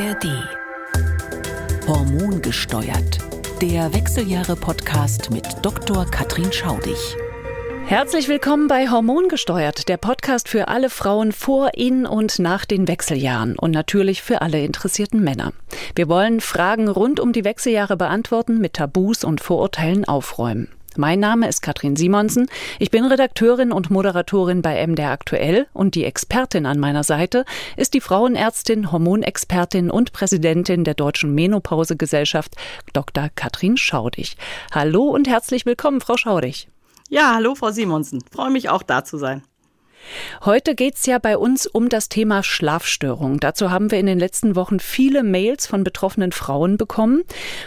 ARD. Hormongesteuert. Der Wechseljahre-Podcast mit Dr. Katrin Schaudig. Herzlich willkommen bei Hormongesteuert, der Podcast für alle Frauen vor, in und nach den Wechseljahren und natürlich für alle interessierten Männer. Wir wollen Fragen rund um die Wechseljahre beantworten, mit Tabus und Vorurteilen aufräumen. Mein Name ist Katrin Simonsen. Ich bin Redakteurin und Moderatorin bei MDR Aktuell und die Expertin an meiner Seite ist die Frauenärztin, Hormonexpertin und Präsidentin der Deutschen Menopausegesellschaft, Dr. Katrin Schaudig. Hallo und herzlich willkommen, Frau Schaudig. Ja, hallo, Frau Simonsen. Freue mich auch da zu sein. Heute geht es ja bei uns um das Thema Schlafstörung. Dazu haben wir in den letzten Wochen viele Mails von betroffenen Frauen bekommen.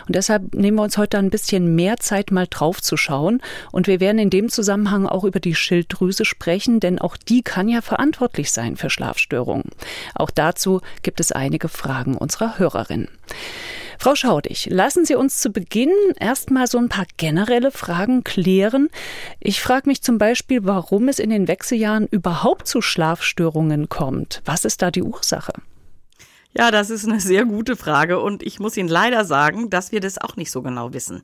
Und deshalb nehmen wir uns heute ein bisschen mehr Zeit, mal drauf zu schauen. Und wir werden in dem Zusammenhang auch über die Schilddrüse sprechen, denn auch die kann ja verantwortlich sein für Schlafstörungen. Auch dazu gibt es einige Fragen unserer Hörerinnen. Frau Schaudig, lassen Sie uns zu Beginn erstmal so ein paar generelle Fragen klären. Ich frage mich zum Beispiel, warum es in den Wechseljahren überhaupt zu Schlafstörungen kommt. Was ist da die Ursache? Ja, das ist eine sehr gute Frage und ich muss Ihnen leider sagen, dass wir das auch nicht so genau wissen.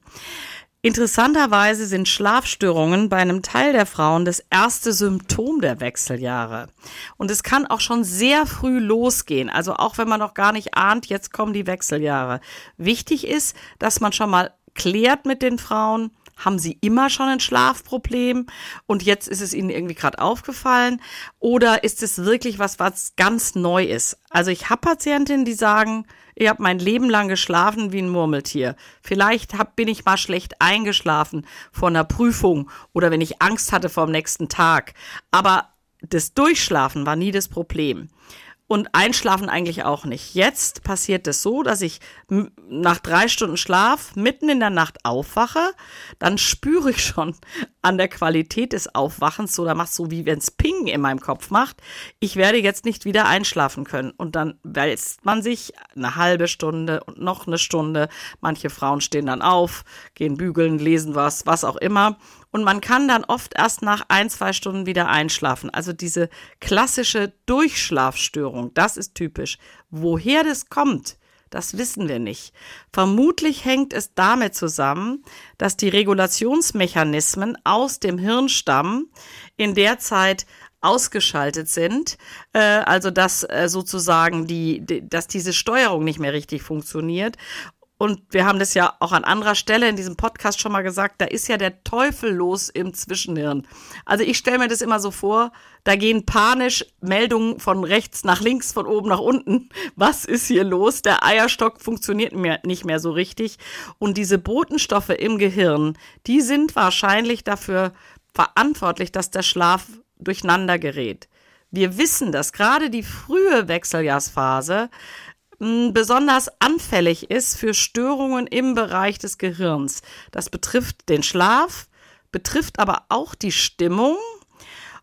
Interessanterweise sind Schlafstörungen bei einem Teil der Frauen das erste Symptom der Wechseljahre. Und es kann auch schon sehr früh losgehen. Also auch wenn man noch gar nicht ahnt, jetzt kommen die Wechseljahre. Wichtig ist, dass man schon mal klärt mit den Frauen, haben sie immer schon ein Schlafproblem und jetzt ist es ihnen irgendwie gerade aufgefallen? Oder ist es wirklich was, was ganz neu ist? Also ich habe Patientinnen, die sagen, ich habe mein Leben lang geschlafen wie ein Murmeltier. Vielleicht hab, bin ich mal schlecht eingeschlafen vor einer Prüfung oder wenn ich Angst hatte vor dem nächsten Tag. Aber das Durchschlafen war nie das Problem und einschlafen eigentlich auch nicht. Jetzt passiert es so, dass ich nach drei Stunden Schlaf mitten in der Nacht aufwache, dann spüre ich schon an der Qualität des Aufwachens, so da macht so wie wenn es Ping in meinem Kopf macht, ich werde jetzt nicht wieder einschlafen können und dann wälzt man sich eine halbe Stunde und noch eine Stunde. Manche Frauen stehen dann auf, gehen bügeln, lesen was, was auch immer und man kann dann oft erst nach ein, zwei Stunden wieder einschlafen. Also diese klassische Durchschlafstörung, das ist typisch. Woher das kommt, das wissen wir nicht. Vermutlich hängt es damit zusammen, dass die Regulationsmechanismen aus dem Hirnstamm in der Zeit ausgeschaltet sind, äh, also dass äh, sozusagen die, dass diese Steuerung nicht mehr richtig funktioniert und wir haben das ja auch an anderer Stelle in diesem Podcast schon mal gesagt, da ist ja der Teufel los im Zwischenhirn. Also ich stelle mir das immer so vor, da gehen panisch Meldungen von rechts nach links, von oben nach unten. Was ist hier los? Der Eierstock funktioniert mir nicht mehr so richtig. Und diese Botenstoffe im Gehirn, die sind wahrscheinlich dafür verantwortlich, dass der Schlaf durcheinander gerät. Wir wissen, dass gerade die frühe Wechseljahrsphase besonders anfällig ist für Störungen im Bereich des Gehirns. Das betrifft den Schlaf, betrifft aber auch die Stimmung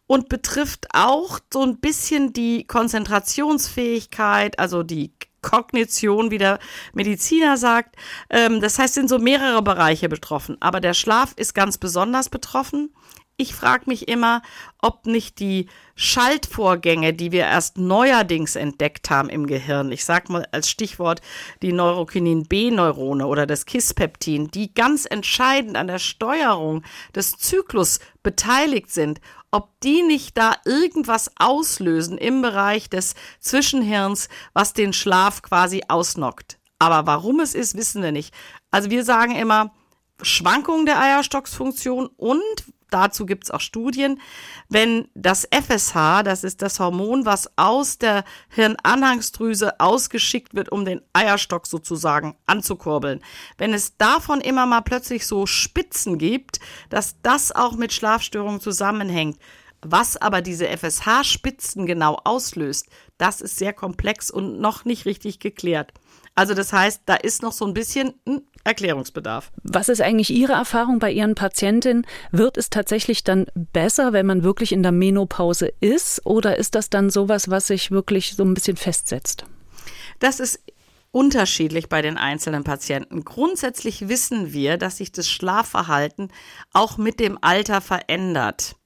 und betrifft auch so ein bisschen die Konzentrationsfähigkeit, also die Kognition, wie der Mediziner sagt. Ähm, das heißt, sind so mehrere Bereiche betroffen. Aber der Schlaf ist ganz besonders betroffen. Ich frage mich immer, ob nicht die Schaltvorgänge, die wir erst neuerdings entdeckt haben im Gehirn, ich sage mal als Stichwort die Neurokinin B-Neurone oder das Kispeptin, die ganz entscheidend an der Steuerung des Zyklus beteiligt sind, ob die nicht da irgendwas auslösen im Bereich des Zwischenhirns, was den Schlaf quasi ausnockt. Aber warum es ist, wissen wir nicht. Also wir sagen immer, Schwankungen der Eierstocksfunktion und dazu gibt es auch Studien, wenn das FSH, das ist das Hormon, was aus der Hirnanhangsdrüse ausgeschickt wird, um den Eierstock sozusagen anzukurbeln, wenn es davon immer mal plötzlich so Spitzen gibt, dass das auch mit Schlafstörungen zusammenhängt. Was aber diese FSH-Spitzen genau auslöst, das ist sehr komplex und noch nicht richtig geklärt. Also das heißt, da ist noch so ein bisschen ein Erklärungsbedarf. Was ist eigentlich Ihre Erfahrung bei Ihren Patientinnen? Wird es tatsächlich dann besser, wenn man wirklich in der Menopause ist? Oder ist das dann sowas, was sich wirklich so ein bisschen festsetzt? Das ist unterschiedlich bei den einzelnen Patienten. Grundsätzlich wissen wir, dass sich das Schlafverhalten auch mit dem Alter verändert.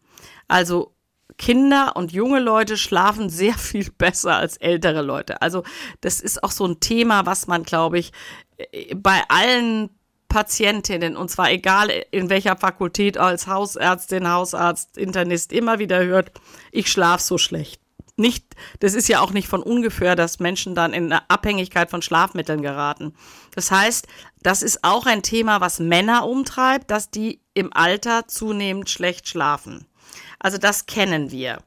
Also Kinder und junge Leute schlafen sehr viel besser als ältere Leute. Also das ist auch so ein Thema, was man, glaube ich, bei allen Patientinnen, und zwar egal in welcher Fakultät, als Hausärztin, Hausarzt, Internist, immer wieder hört, ich schlafe so schlecht. Nicht, das ist ja auch nicht von ungefähr, dass Menschen dann in eine Abhängigkeit von Schlafmitteln geraten. Das heißt, das ist auch ein Thema, was Männer umtreibt, dass die im Alter zunehmend schlecht schlafen. Also das kennen wir.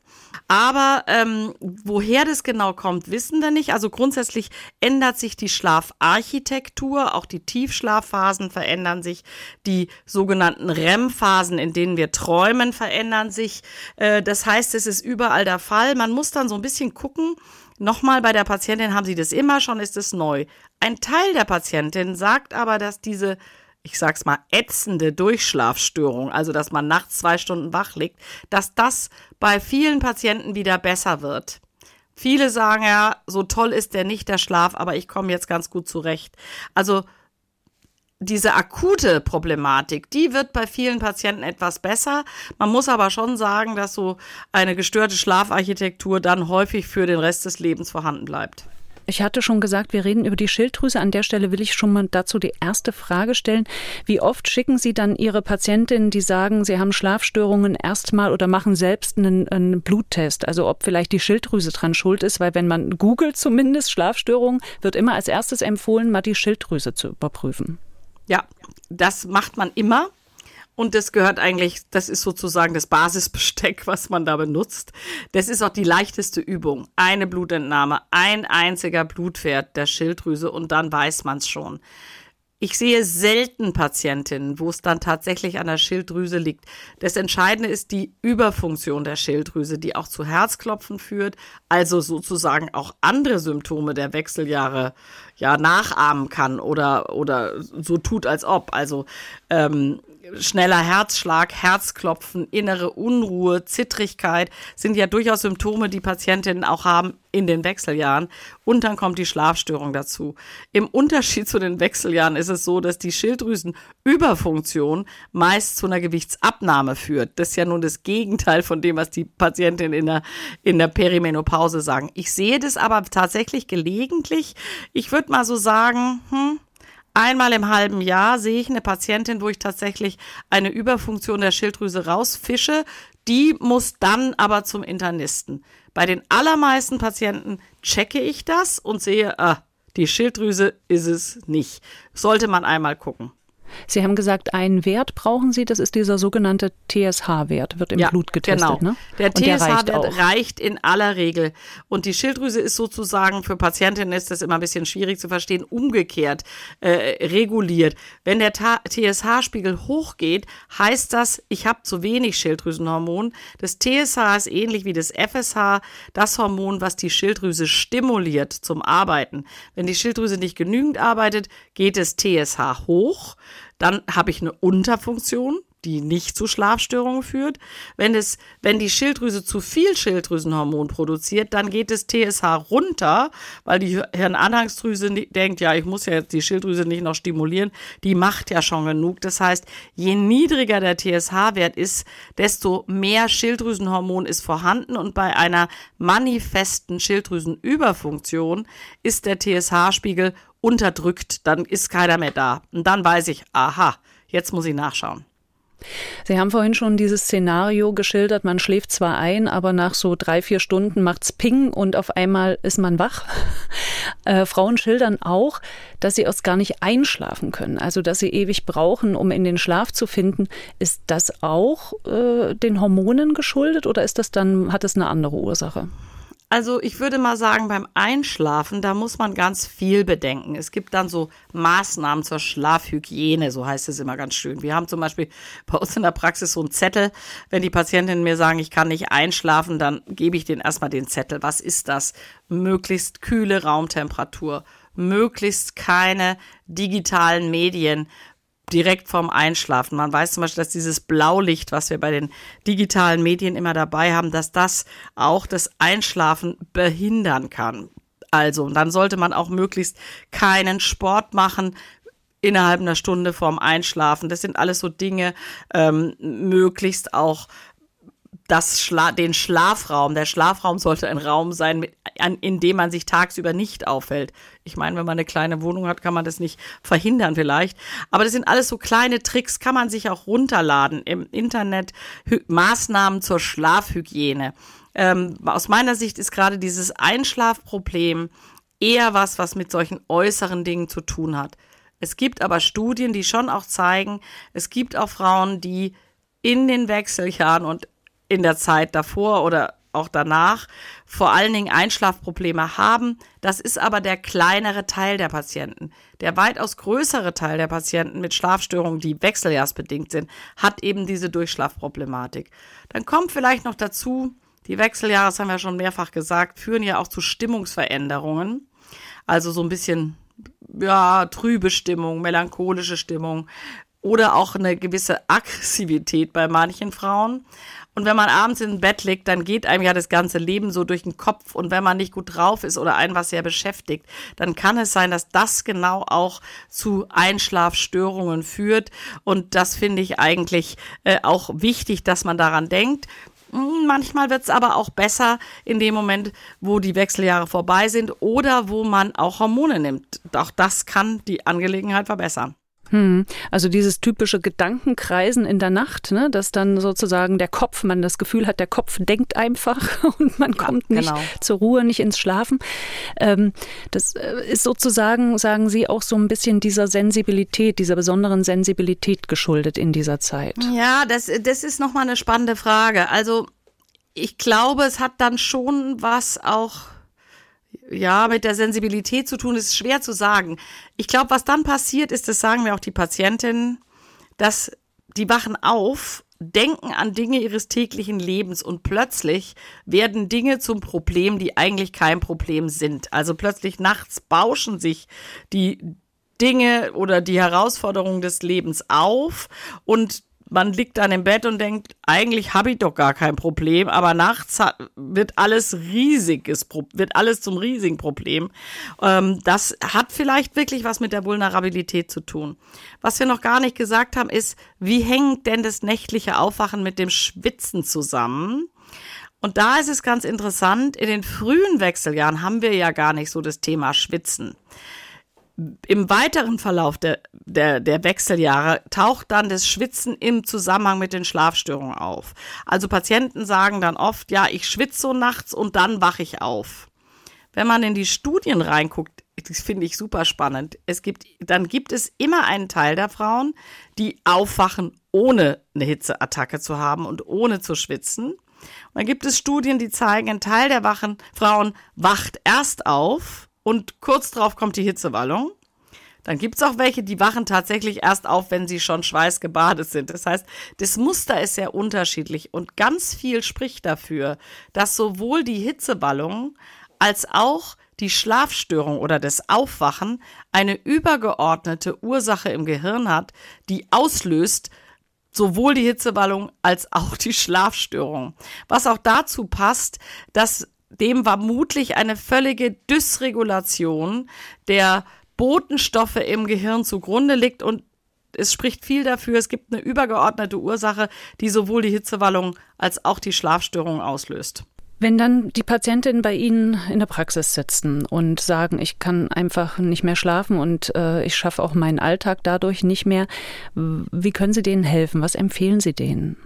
Aber ähm, woher das genau kommt, wissen wir nicht. Also grundsätzlich ändert sich die Schlafarchitektur, auch die Tiefschlafphasen verändern sich, die sogenannten REM-Phasen, in denen wir träumen, verändern sich. Äh, das heißt, es ist überall der Fall. Man muss dann so ein bisschen gucken. Nochmal bei der Patientin haben sie das immer schon, ist es neu. Ein Teil der Patientin sagt aber, dass diese ich sag's mal, ätzende Durchschlafstörung, also dass man nachts zwei Stunden wach liegt, dass das bei vielen Patienten wieder besser wird. Viele sagen ja, so toll ist der nicht, der Schlaf, aber ich komme jetzt ganz gut zurecht. Also diese akute Problematik, die wird bei vielen Patienten etwas besser. Man muss aber schon sagen, dass so eine gestörte Schlafarchitektur dann häufig für den Rest des Lebens vorhanden bleibt. Ich hatte schon gesagt, wir reden über die Schilddrüse. An der Stelle will ich schon mal dazu die erste Frage stellen. Wie oft schicken Sie dann Ihre Patientinnen, die sagen, sie haben Schlafstörungen, erstmal oder machen selbst einen, einen Bluttest? Also ob vielleicht die Schilddrüse dran schuld ist, weil wenn man googelt zumindest Schlafstörungen, wird immer als erstes empfohlen, mal die Schilddrüse zu überprüfen. Ja, das macht man immer. Und das gehört eigentlich, das ist sozusagen das Basisbesteck, was man da benutzt. Das ist auch die leichteste Übung. Eine Blutentnahme, ein einziger Blutwert der Schilddrüse und dann weiß man es schon. Ich sehe selten Patientinnen, wo es dann tatsächlich an der Schilddrüse liegt. Das Entscheidende ist die Überfunktion der Schilddrüse, die auch zu Herzklopfen führt, also sozusagen auch andere Symptome der Wechseljahre ja nachahmen kann oder oder so tut als ob. Also ähm, schneller Herzschlag, Herzklopfen, innere Unruhe, Zittrigkeit sind ja durchaus Symptome, die Patientinnen auch haben in den Wechseljahren. Und dann kommt die Schlafstörung dazu. Im Unterschied zu den Wechseljahren ist es so, dass die Schilddrüsenüberfunktion meist zu einer Gewichtsabnahme führt. Das ist ja nun das Gegenteil von dem, was die Patientinnen in der, in der Perimenopause sagen. Ich sehe das aber tatsächlich gelegentlich. Ich würde mal so sagen, hm, Einmal im halben Jahr sehe ich eine Patientin, wo ich tatsächlich eine Überfunktion der Schilddrüse rausfische. Die muss dann aber zum Internisten. Bei den allermeisten Patienten checke ich das und sehe, ah, die Schilddrüse ist es nicht. Sollte man einmal gucken. Sie haben gesagt, einen Wert brauchen Sie, das ist dieser sogenannte TSH-Wert, wird im ja, Blut getestet. Genau. Ne? Der TSH-Wert reicht, reicht, in aller Regel. Und die Schilddrüse ist sozusagen, für Patientinnen ist das immer ein bisschen schwierig zu verstehen, umgekehrt äh, reguliert. Wenn der TSH-Spiegel hochgeht, heißt das, ich habe zu wenig Schilddrüsenhormon. Das TSH ist ähnlich wie das FSH, das Hormon, was die Schilddrüse stimuliert zum Arbeiten. Wenn die Schilddrüse nicht genügend arbeitet, geht das TSH hoch. Dann habe ich eine Unterfunktion, die nicht zu Schlafstörungen führt. Wenn es, wenn die Schilddrüse zu viel Schilddrüsenhormon produziert, dann geht das TSH runter, weil die Hirnanhangsdrüse denkt, ja, ich muss ja jetzt die Schilddrüse nicht noch stimulieren. Die macht ja schon genug. Das heißt, je niedriger der TSH-Wert ist, desto mehr Schilddrüsenhormon ist vorhanden und bei einer manifesten Schilddrüsenüberfunktion ist der TSH-Spiegel unterdrückt, dann ist keiner mehr da. Und dann weiß ich, aha, jetzt muss ich nachschauen. Sie haben vorhin schon dieses Szenario geschildert, man schläft zwar ein, aber nach so drei, vier Stunden macht's Ping und auf einmal ist man wach. Äh, Frauen schildern auch, dass sie erst gar nicht einschlafen können, also dass sie ewig brauchen, um in den Schlaf zu finden. Ist das auch äh, den Hormonen geschuldet oder ist das dann, hat es eine andere Ursache? Also ich würde mal sagen, beim Einschlafen, da muss man ganz viel bedenken. Es gibt dann so Maßnahmen zur Schlafhygiene, so heißt es immer ganz schön. Wir haben zum Beispiel bei uns in der Praxis so einen Zettel. Wenn die Patientinnen mir sagen, ich kann nicht einschlafen, dann gebe ich denen erstmal den Zettel. Was ist das? Möglichst kühle Raumtemperatur, möglichst keine digitalen Medien, direkt vorm Einschlafen. Man weiß zum Beispiel, dass dieses Blaulicht, was wir bei den digitalen Medien immer dabei haben, dass das auch das Einschlafen behindern kann. Also, dann sollte man auch möglichst keinen Sport machen, innerhalb einer Stunde vorm Einschlafen. Das sind alles so Dinge, ähm, möglichst auch das Schla den Schlafraum. Der Schlafraum sollte ein Raum sein, mit, an, in dem man sich tagsüber nicht aufhält. Ich meine, wenn man eine kleine Wohnung hat, kann man das nicht verhindern vielleicht. Aber das sind alles so kleine Tricks, kann man sich auch runterladen im Internet. Hy Maßnahmen zur Schlafhygiene. Ähm, aus meiner Sicht ist gerade dieses Einschlafproblem eher was, was mit solchen äußeren Dingen zu tun hat. Es gibt aber Studien, die schon auch zeigen, es gibt auch Frauen, die in den Wechseljahren und in der Zeit davor oder auch danach vor allen Dingen Einschlafprobleme haben. Das ist aber der kleinere Teil der Patienten. Der weitaus größere Teil der Patienten mit Schlafstörungen, die wechseljahrsbedingt sind, hat eben diese Durchschlafproblematik. Dann kommt vielleicht noch dazu, die Wechseljahre, das haben wir schon mehrfach gesagt, führen ja auch zu Stimmungsveränderungen. Also so ein bisschen, ja, trübe Stimmung, melancholische Stimmung oder auch eine gewisse Aggressivität bei manchen Frauen. Und wenn man abends im Bett liegt, dann geht einem ja das ganze Leben so durch den Kopf. Und wenn man nicht gut drauf ist oder einen was sehr beschäftigt, dann kann es sein, dass das genau auch zu Einschlafstörungen führt. Und das finde ich eigentlich äh, auch wichtig, dass man daran denkt. Hm, manchmal wird es aber auch besser in dem Moment, wo die Wechseljahre vorbei sind oder wo man auch Hormone nimmt. Auch das kann die Angelegenheit verbessern. Hm. Also dieses typische Gedankenkreisen in der Nacht, ne, dass dann sozusagen der Kopf, man das Gefühl hat, der Kopf denkt einfach und man ja, kommt nicht genau. zur Ruhe, nicht ins Schlafen. Ähm, das äh, ist sozusagen, sagen Sie, auch so ein bisschen dieser Sensibilität, dieser besonderen Sensibilität geschuldet in dieser Zeit. Ja, das, das ist nochmal eine spannende Frage. Also ich glaube, es hat dann schon was auch ja, mit der Sensibilität zu tun, ist schwer zu sagen. Ich glaube, was dann passiert ist, das sagen mir auch die Patientinnen, dass die wachen auf, denken an Dinge ihres täglichen Lebens und plötzlich werden Dinge zum Problem, die eigentlich kein Problem sind. Also plötzlich nachts bauschen sich die Dinge oder die Herausforderungen des Lebens auf und man liegt dann im Bett und denkt, eigentlich habe ich doch gar kein Problem, aber nachts hat, wird alles riesiges, wird alles zum riesigen Problem. Ähm, das hat vielleicht wirklich was mit der Vulnerabilität zu tun. Was wir noch gar nicht gesagt haben, ist, wie hängt denn das nächtliche Aufwachen mit dem Schwitzen zusammen? Und da ist es ganz interessant, in den frühen Wechseljahren haben wir ja gar nicht so das Thema Schwitzen im weiteren Verlauf der, der, der Wechseljahre taucht dann das Schwitzen im Zusammenhang mit den Schlafstörungen auf. Also Patienten sagen dann oft, ja, ich schwitze so nachts und dann wache ich auf. Wenn man in die Studien reinguckt, das finde ich super spannend. Es gibt, dann gibt es immer einen Teil der Frauen, die aufwachen, ohne eine Hitzeattacke zu haben und ohne zu schwitzen. Und dann gibt es Studien, die zeigen, ein Teil der wachen Frauen wacht erst auf und kurz drauf kommt die Hitzewallung. Dann gibt's auch welche, die wachen tatsächlich erst auf, wenn sie schon schweißgebadet sind. Das heißt, das Muster ist sehr unterschiedlich und ganz viel spricht dafür, dass sowohl die Hitzewallung als auch die Schlafstörung oder das Aufwachen eine übergeordnete Ursache im Gehirn hat, die auslöst, sowohl die Hitzewallung als auch die Schlafstörung. Was auch dazu passt, dass dem vermutlich eine völlige Dysregulation der Botenstoffe im Gehirn zugrunde liegt und es spricht viel dafür, es gibt eine übergeordnete Ursache, die sowohl die Hitzewallung als auch die Schlafstörung auslöst. Wenn dann die Patientinnen bei Ihnen in der Praxis sitzen und sagen, ich kann einfach nicht mehr schlafen und äh, ich schaffe auch meinen Alltag dadurch nicht mehr, wie können Sie denen helfen? Was empfehlen Sie denen?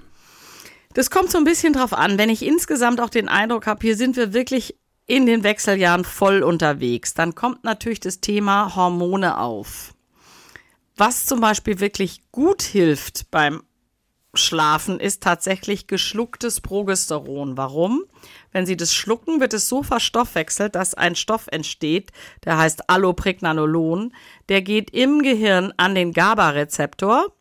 Das kommt so ein bisschen drauf an. Wenn ich insgesamt auch den Eindruck habe, hier sind wir wirklich in den Wechseljahren voll unterwegs, dann kommt natürlich das Thema Hormone auf. Was zum Beispiel wirklich gut hilft beim Schlafen ist tatsächlich geschlucktes Progesteron. Warum? Wenn Sie das schlucken, wird es so verstoffwechselt, dass ein Stoff entsteht, der heißt Allopregnanolon. Der geht im Gehirn an den GABA-Rezeptor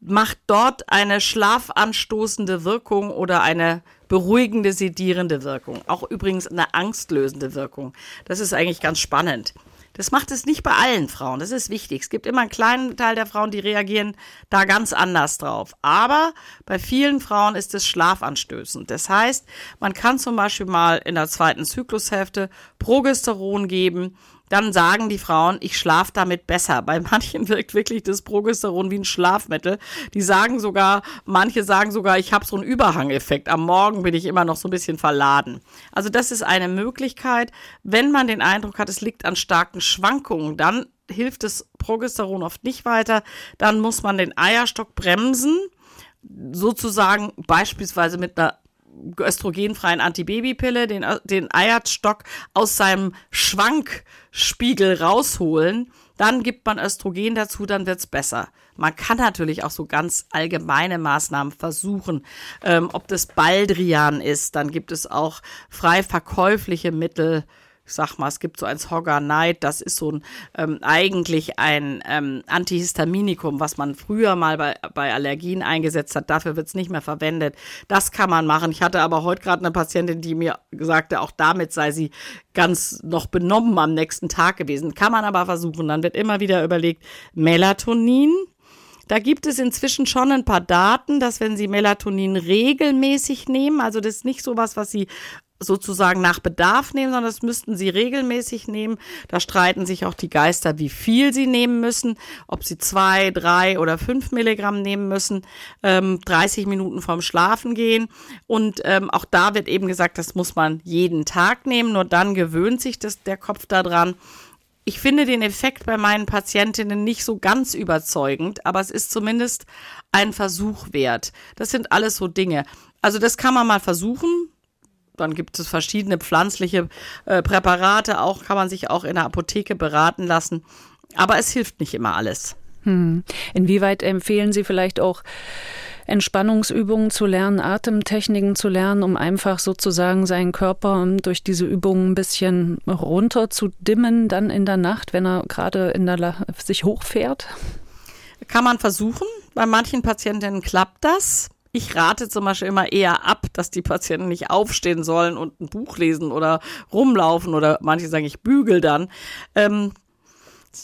macht dort eine schlafanstoßende Wirkung oder eine beruhigende, sedierende Wirkung. Auch übrigens eine angstlösende Wirkung. Das ist eigentlich ganz spannend. Das macht es nicht bei allen Frauen. Das ist wichtig. Es gibt immer einen kleinen Teil der Frauen, die reagieren da ganz anders drauf. Aber bei vielen Frauen ist es schlafanstößend. Das heißt, man kann zum Beispiel mal in der zweiten Zyklushälfte Progesteron geben dann sagen die Frauen, ich schlafe damit besser. Bei manchen wirkt wirklich das Progesteron wie ein Schlafmittel. Die sagen sogar, manche sagen sogar, ich habe so einen Überhangeffekt. Am Morgen bin ich immer noch so ein bisschen verladen. Also das ist eine Möglichkeit. Wenn man den Eindruck hat, es liegt an starken Schwankungen, dann hilft das Progesteron oft nicht weiter. Dann muss man den Eierstock bremsen sozusagen beispielsweise mit einer östrogenfreien Antibabypille den, den Eierstock aus seinem Schwankspiegel rausholen. Dann gibt man Östrogen dazu, dann wird's besser. Man kann natürlich auch so ganz allgemeine Maßnahmen versuchen, ähm, ob das Baldrian ist. Dann gibt es auch frei verkäufliche Mittel, ich sag mal, es gibt so ein Night, das ist so ein ähm, eigentlich ein ähm, Antihistaminikum, was man früher mal bei, bei Allergien eingesetzt hat. Dafür wird es nicht mehr verwendet. Das kann man machen. Ich hatte aber heute gerade eine Patientin, die mir sagte, auch damit sei sie ganz noch benommen am nächsten Tag gewesen. Kann man aber versuchen. Dann wird immer wieder überlegt, Melatonin. Da gibt es inzwischen schon ein paar Daten, dass wenn Sie Melatonin regelmäßig nehmen, also das ist nicht sowas, was Sie sozusagen nach Bedarf nehmen, sondern das müssten sie regelmäßig nehmen. Da streiten sich auch die Geister, wie viel sie nehmen müssen, ob sie zwei, drei oder fünf Milligramm nehmen müssen, ähm, 30 Minuten vorm Schlafen gehen. Und ähm, auch da wird eben gesagt, das muss man jeden Tag nehmen, nur dann gewöhnt sich das, der Kopf daran. Ich finde den Effekt bei meinen Patientinnen nicht so ganz überzeugend, aber es ist zumindest ein Versuch wert. Das sind alles so Dinge. Also das kann man mal versuchen dann gibt es verschiedene pflanzliche äh, Präparate, auch kann man sich auch in der Apotheke beraten lassen. Aber es hilft nicht immer alles. Hm. Inwieweit empfehlen Sie vielleicht auch Entspannungsübungen zu lernen, Atemtechniken zu lernen, um einfach sozusagen seinen Körper durch diese Übungen ein bisschen runter zu dimmen, dann in der Nacht, wenn er gerade in der sich hochfährt? Kann man versuchen. Bei manchen Patientinnen klappt das. Ich rate zum Beispiel immer eher ab, dass die Patienten nicht aufstehen sollen und ein Buch lesen oder rumlaufen oder manche sagen, ich bügel dann. Ähm,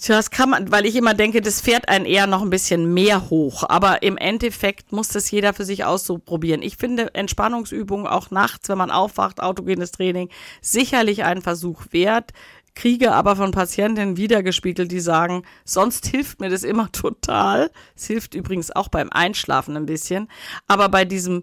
das kann man, weil ich immer denke, das fährt einen eher noch ein bisschen mehr hoch. Aber im Endeffekt muss das jeder für sich ausprobieren. Ich finde Entspannungsübungen auch nachts, wenn man aufwacht, autogenes Training, sicherlich einen Versuch wert kriege aber von Patientinnen wiedergespiegelt, die sagen, sonst hilft mir das immer total. Es hilft übrigens auch beim Einschlafen ein bisschen. Aber bei diesem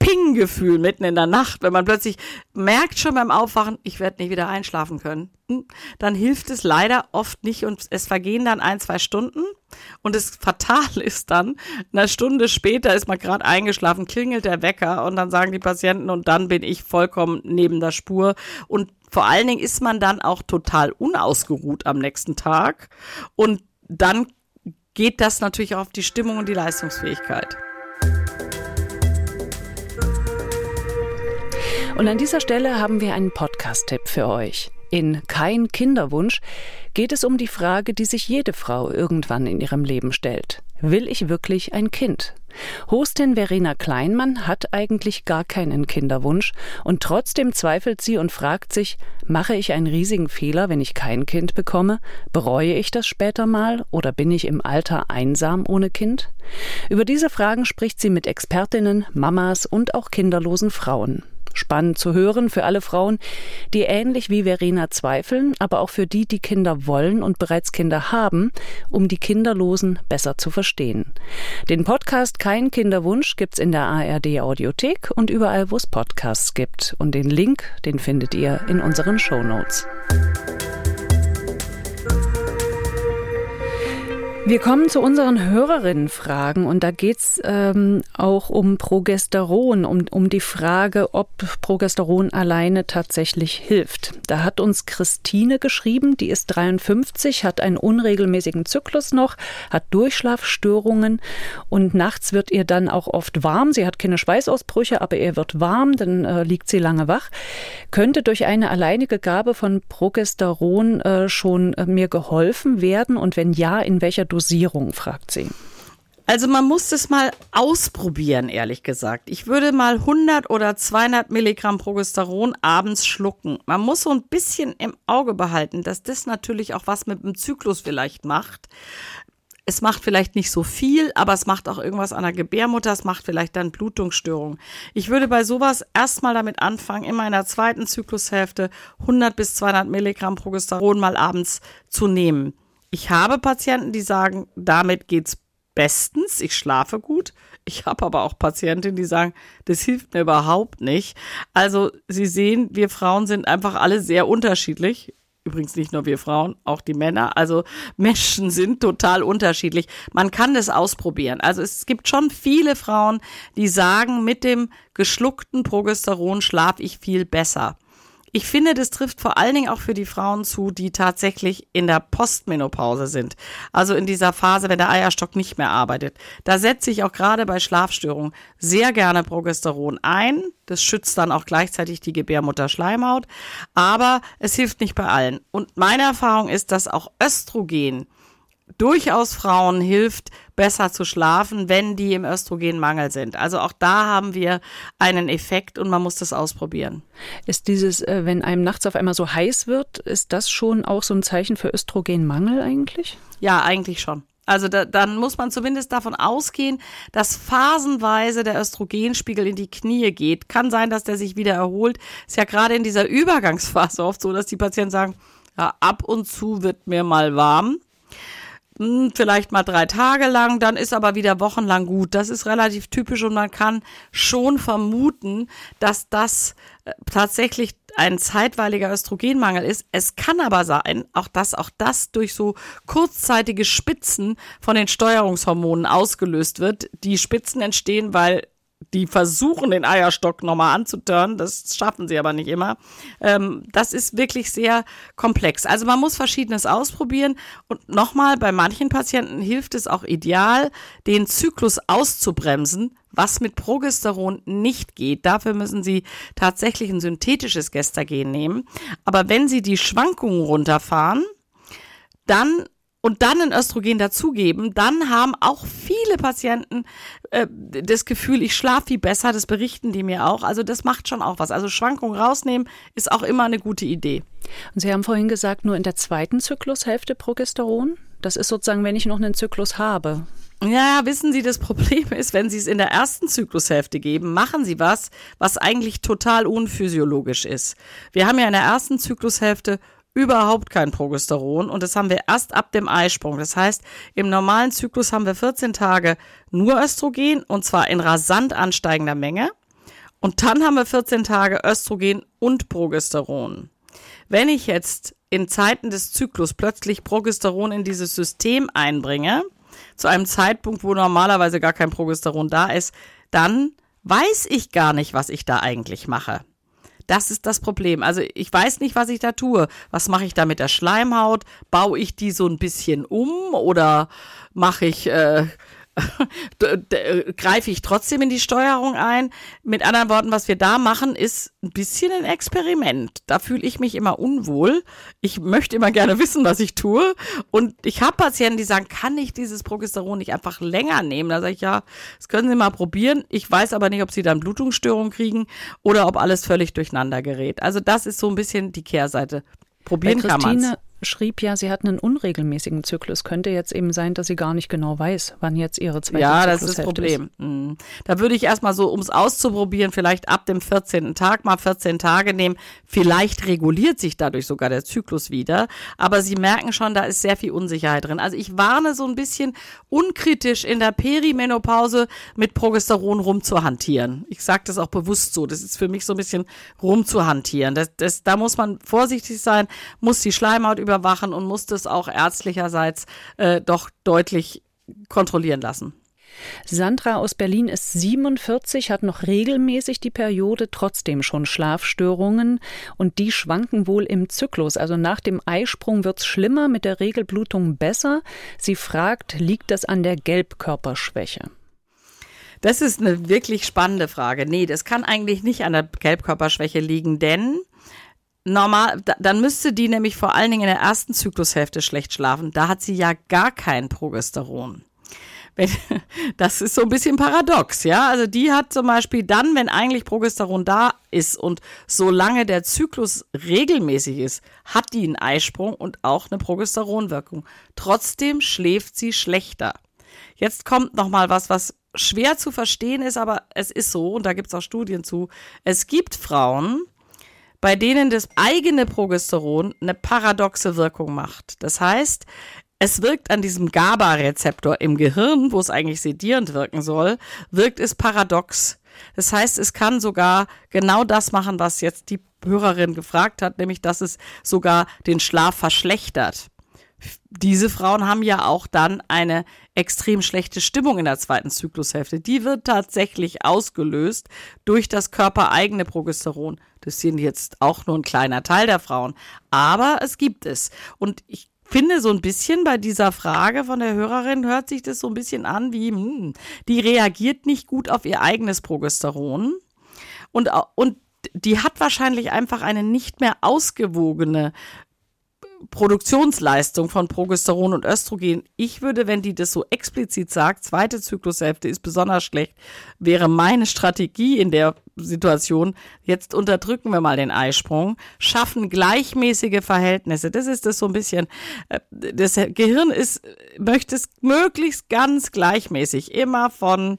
Ping-Gefühl mitten in der Nacht, wenn man plötzlich merkt schon beim Aufwachen, ich werde nicht wieder einschlafen können, hm, dann hilft es leider oft nicht und es vergehen dann ein, zwei Stunden und es fatal ist dann, eine Stunde später ist man gerade eingeschlafen, klingelt der Wecker und dann sagen die Patienten und dann bin ich vollkommen neben der Spur. Und vor allen Dingen ist man dann auch total unausgeruht am nächsten Tag und dann geht das natürlich auch auf die Stimmung und die Leistungsfähigkeit. Und an dieser Stelle haben wir einen Podcast-Tipp für euch. In Kein Kinderwunsch geht es um die Frage, die sich jede Frau irgendwann in ihrem Leben stellt. Will ich wirklich ein Kind? Hostin Verena Kleinmann hat eigentlich gar keinen Kinderwunsch und trotzdem zweifelt sie und fragt sich, mache ich einen riesigen Fehler, wenn ich kein Kind bekomme? Bereue ich das später mal oder bin ich im Alter einsam ohne Kind? Über diese Fragen spricht sie mit Expertinnen, Mamas und auch kinderlosen Frauen. Spannend zu hören für alle Frauen, die ähnlich wie Verena zweifeln, aber auch für die, die Kinder wollen und bereits Kinder haben, um die Kinderlosen besser zu verstehen. Den Podcast Kein Kinderwunsch gibt's in der ARD Audiothek und überall, wo es Podcasts gibt. Und den Link, den findet ihr in unseren Show Notes. Wir kommen zu unseren Hörerinnenfragen und da geht's ähm, auch um Progesteron, um, um die Frage, ob Progesteron alleine tatsächlich hilft. Da hat uns Christine geschrieben, die ist 53, hat einen unregelmäßigen Zyklus noch, hat Durchschlafstörungen und nachts wird ihr dann auch oft warm. Sie hat keine Schweißausbrüche, aber ihr wird warm, dann äh, liegt sie lange wach. Könnte durch eine alleinige Gabe von Progesteron äh, schon äh, mir geholfen werden und wenn ja, in welcher Dosierung? Fragt sie. Also man muss das mal ausprobieren, ehrlich gesagt. Ich würde mal 100 oder 200 Milligramm Progesteron abends schlucken. Man muss so ein bisschen im Auge behalten, dass das natürlich auch was mit dem Zyklus vielleicht macht. es macht vielleicht nicht so viel, aber es macht auch irgendwas an der Gebärmutter, es macht vielleicht dann Blutungsstörungen. Ich würde bei sowas erstmal damit anfangen, in meiner zweiten Zyklushälfte 100 bis 200 Milligramm Progesteron mal abends zu nehmen. Ich habe Patienten, die sagen, damit geht's bestens, ich schlafe gut. Ich habe aber auch Patientinnen, die sagen, das hilft mir überhaupt nicht. Also Sie sehen, wir Frauen sind einfach alle sehr unterschiedlich. Übrigens nicht nur wir Frauen, auch die Männer. Also Menschen sind total unterschiedlich. Man kann das ausprobieren. Also es gibt schon viele Frauen, die sagen, mit dem geschluckten Progesteron schlafe ich viel besser. Ich finde, das trifft vor allen Dingen auch für die Frauen zu, die tatsächlich in der Postmenopause sind. Also in dieser Phase, wenn der Eierstock nicht mehr arbeitet. Da setze ich auch gerade bei Schlafstörungen sehr gerne Progesteron ein. Das schützt dann auch gleichzeitig die Gebärmutterschleimhaut. Aber es hilft nicht bei allen. Und meine Erfahrung ist, dass auch Östrogen durchaus Frauen hilft, besser zu schlafen, wenn die im Östrogenmangel sind. Also auch da haben wir einen Effekt und man muss das ausprobieren. Ist dieses, äh, wenn einem nachts auf einmal so heiß wird, ist das schon auch so ein Zeichen für Östrogenmangel eigentlich? Ja, eigentlich schon. Also da, dann muss man zumindest davon ausgehen, dass phasenweise der Östrogenspiegel in die Knie geht. Kann sein, dass der sich wieder erholt. Ist ja gerade in dieser Übergangsphase oft so, dass die Patienten sagen, ja, ab und zu wird mir mal warm hm, vielleicht mal drei Tage lang, dann ist aber wieder wochenlang gut. Das ist relativ typisch und man kann schon vermuten, dass das äh, tatsächlich ein zeitweiliger Östrogenmangel ist. Es kann aber sein, auch dass auch das durch so kurzzeitige Spitzen von den Steuerungshormonen ausgelöst wird. Die Spitzen entstehen, weil die versuchen, den Eierstock nochmal anzuturnen. Das schaffen sie aber nicht immer. Ähm, das ist wirklich sehr komplex. Also man muss Verschiedenes ausprobieren. Und nochmal, bei manchen Patienten hilft es auch ideal, den Zyklus auszubremsen, was mit Progesteron nicht geht. Dafür müssen Sie tatsächlich ein synthetisches Gestagen nehmen. Aber wenn Sie die Schwankungen runterfahren, dann und dann ein Östrogen dazugeben, dann haben auch viele Patienten äh, das Gefühl, ich schlafe viel besser, das berichten die mir auch. Also das macht schon auch was. Also Schwankungen rausnehmen ist auch immer eine gute Idee. Und Sie haben vorhin gesagt, nur in der zweiten Zyklushälfte Progesteron? Das ist sozusagen, wenn ich noch einen Zyklus habe. Ja, wissen Sie, das Problem ist, wenn Sie es in der ersten Zyklushälfte geben, machen Sie was, was eigentlich total unphysiologisch ist. Wir haben ja in der ersten Zyklushälfte überhaupt kein Progesteron und das haben wir erst ab dem Eisprung. Das heißt, im normalen Zyklus haben wir 14 Tage nur Östrogen und zwar in rasant ansteigender Menge. Und dann haben wir 14 Tage Östrogen und Progesteron. Wenn ich jetzt in Zeiten des Zyklus plötzlich Progesteron in dieses System einbringe, zu einem Zeitpunkt, wo normalerweise gar kein Progesteron da ist, dann weiß ich gar nicht, was ich da eigentlich mache. Das ist das Problem. Also ich weiß nicht, was ich da tue. Was mache ich da mit der Schleimhaut? Baue ich die so ein bisschen um oder mache ich äh, greife ich trotzdem in die Steuerung ein. Mit anderen Worten, was wir da machen, ist ein bisschen ein Experiment. Da fühle ich mich immer unwohl. Ich möchte immer gerne wissen, was ich tue. Und ich habe Patienten, die sagen, kann ich dieses Progesteron nicht einfach länger nehmen? Da sage ich, ja, das können Sie mal probieren. Ich weiß aber nicht, ob Sie dann Blutungsstörungen kriegen oder ob alles völlig durcheinander gerät. Also das ist so ein bisschen die Kehrseite. Probieren kann man schrieb ja, sie hat einen unregelmäßigen Zyklus. Könnte jetzt eben sein, dass sie gar nicht genau weiß, wann jetzt ihre zweite Ja, das ist das Problem. Ist. Mhm. Da würde ich erstmal so, um es auszuprobieren, vielleicht ab dem 14. Tag mal 14 Tage nehmen. Vielleicht reguliert sich dadurch sogar der Zyklus wieder. Aber Sie merken schon, da ist sehr viel Unsicherheit drin. Also ich warne so ein bisschen unkritisch in der Perimenopause mit Progesteron rumzuhantieren. Ich sage das auch bewusst so. Das ist für mich so ein bisschen rumzuhantieren. Das, das, da muss man vorsichtig sein, muss die Schleimhaut über überwachen und musste es auch ärztlicherseits äh, doch deutlich kontrollieren lassen. Sandra aus Berlin ist 47, hat noch regelmäßig die Periode, trotzdem schon Schlafstörungen und die schwanken wohl im Zyklus. Also nach dem Eisprung wird es schlimmer, mit der Regelblutung besser. Sie fragt, liegt das an der Gelbkörperschwäche? Das ist eine wirklich spannende Frage. Nee, das kann eigentlich nicht an der Gelbkörperschwäche liegen, denn normal, dann müsste die nämlich vor allen Dingen in der ersten Zyklushälfte schlecht schlafen. Da hat sie ja gar kein Progesteron. Das ist so ein bisschen paradox, ja. Also die hat zum Beispiel dann, wenn eigentlich Progesteron da ist und solange der Zyklus regelmäßig ist, hat die einen Eisprung und auch eine Progesteronwirkung. Trotzdem schläft sie schlechter. Jetzt kommt noch mal was, was schwer zu verstehen ist, aber es ist so und da gibt es auch Studien zu. Es gibt Frauen, bei denen das eigene Progesteron eine paradoxe Wirkung macht. Das heißt, es wirkt an diesem GABA-Rezeptor im Gehirn, wo es eigentlich sedierend wirken soll, wirkt es paradox. Das heißt, es kann sogar genau das machen, was jetzt die Hörerin gefragt hat, nämlich dass es sogar den Schlaf verschlechtert. Diese Frauen haben ja auch dann eine extrem schlechte Stimmung in der zweiten Zyklushälfte. Die wird tatsächlich ausgelöst durch das körpereigene Progesteron. Das sind jetzt auch nur ein kleiner Teil der Frauen. Aber es gibt es. Und ich finde so ein bisschen bei dieser Frage von der Hörerin hört sich das so ein bisschen an wie, hm, die reagiert nicht gut auf ihr eigenes Progesteron und, und die hat wahrscheinlich einfach eine nicht mehr ausgewogene Produktionsleistung von Progesteron und Östrogen. Ich würde, wenn die das so explizit sagt, zweite Zyklushälfte ist besonders schlecht, wäre meine Strategie in der Situation, jetzt unterdrücken wir mal den Eisprung, schaffen gleichmäßige Verhältnisse. Das ist das so ein bisschen, äh, das Gehirn ist, möchte es möglichst ganz gleichmäßig, immer von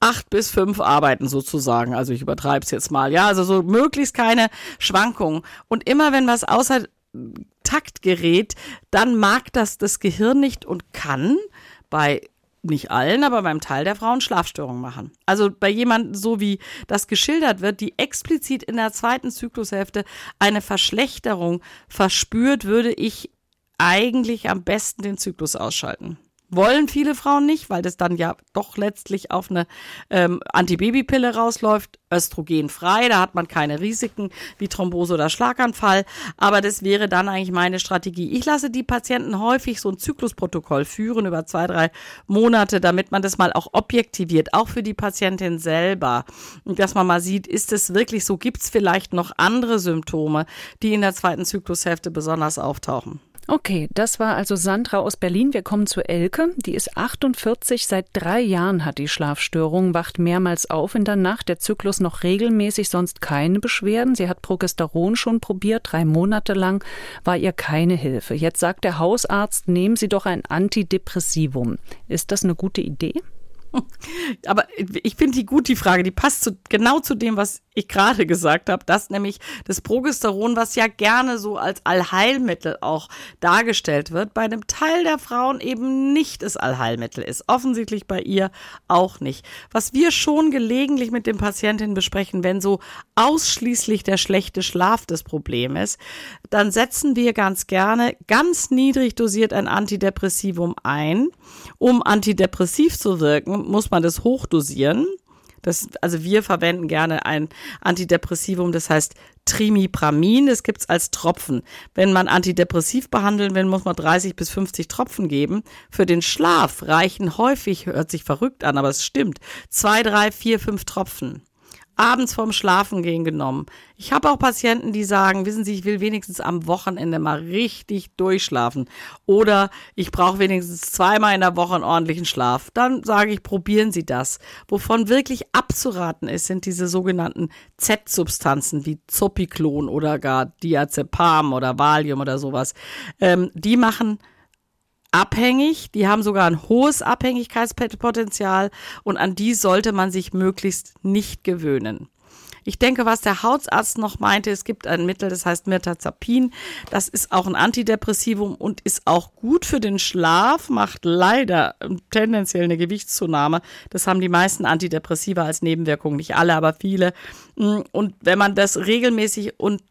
acht bis fünf arbeiten sozusagen. Also ich übertreibe es jetzt mal. Ja, also so möglichst keine Schwankungen. Und immer wenn was außer Takt gerät, dann mag das das Gehirn nicht und kann bei nicht allen, aber beim Teil der Frauen Schlafstörungen machen. Also bei jemandem, so wie das geschildert wird, die explizit in der zweiten Zyklushälfte eine Verschlechterung verspürt, würde ich eigentlich am besten den Zyklus ausschalten. Wollen viele Frauen nicht, weil das dann ja doch letztlich auf eine ähm, Antibabypille rausläuft, östrogenfrei, da hat man keine Risiken wie Thrombose oder Schlaganfall, aber das wäre dann eigentlich meine Strategie. Ich lasse die Patienten häufig so ein Zyklusprotokoll führen über zwei, drei Monate, damit man das mal auch objektiviert, auch für die Patientin selber, dass man mal sieht, ist es wirklich so, gibt es vielleicht noch andere Symptome, die in der zweiten Zyklushälfte besonders auftauchen. Okay, das war also Sandra aus Berlin. Wir kommen zu Elke. Die ist 48. Seit drei Jahren hat die Schlafstörung, wacht mehrmals auf in der Nacht. Der Zyklus noch regelmäßig, sonst keine Beschwerden. Sie hat Progesteron schon probiert. Drei Monate lang war ihr keine Hilfe. Jetzt sagt der Hausarzt, nehmen Sie doch ein Antidepressivum. Ist das eine gute Idee? Aber ich finde die gut, die Frage, die passt zu, genau zu dem, was ich gerade gesagt habe, dass nämlich das Progesteron, was ja gerne so als Allheilmittel auch dargestellt wird, bei einem Teil der Frauen eben nicht das Allheilmittel ist. Offensichtlich bei ihr auch nicht. Was wir schon gelegentlich mit den Patientinnen besprechen, wenn so ausschließlich der schlechte Schlaf das Problem ist, dann setzen wir ganz gerne ganz niedrig dosiert ein Antidepressivum ein, um antidepressiv zu wirken muss man das hochdosieren. Das, also wir verwenden gerne ein Antidepressivum, das heißt Trimipramin. Das gibt's als Tropfen. Wenn man antidepressiv behandeln will, muss man 30 bis 50 Tropfen geben. Für den Schlaf reichen häufig, hört sich verrückt an, aber es stimmt, zwei, drei, vier, fünf Tropfen abends vorm Schlafengehen genommen. Ich habe auch Patienten, die sagen, wissen Sie, ich will wenigstens am Wochenende mal richtig durchschlafen oder ich brauche wenigstens zweimal in der Woche einen ordentlichen Schlaf. Dann sage ich, probieren Sie das. Wovon wirklich abzuraten ist, sind diese sogenannten Z-Substanzen wie Zopiklon oder gar Diazepam oder Valium oder sowas. Ähm, die machen abhängig, die haben sogar ein hohes Abhängigkeitspotenzial und an die sollte man sich möglichst nicht gewöhnen. Ich denke, was der Hautarzt noch meinte, es gibt ein Mittel, das heißt Mirtazapin. Das ist auch ein Antidepressivum und ist auch gut für den Schlaf, macht leider tendenziell eine Gewichtszunahme. Das haben die meisten Antidepressiva als Nebenwirkung, nicht alle, aber viele. Und wenn man das regelmäßig und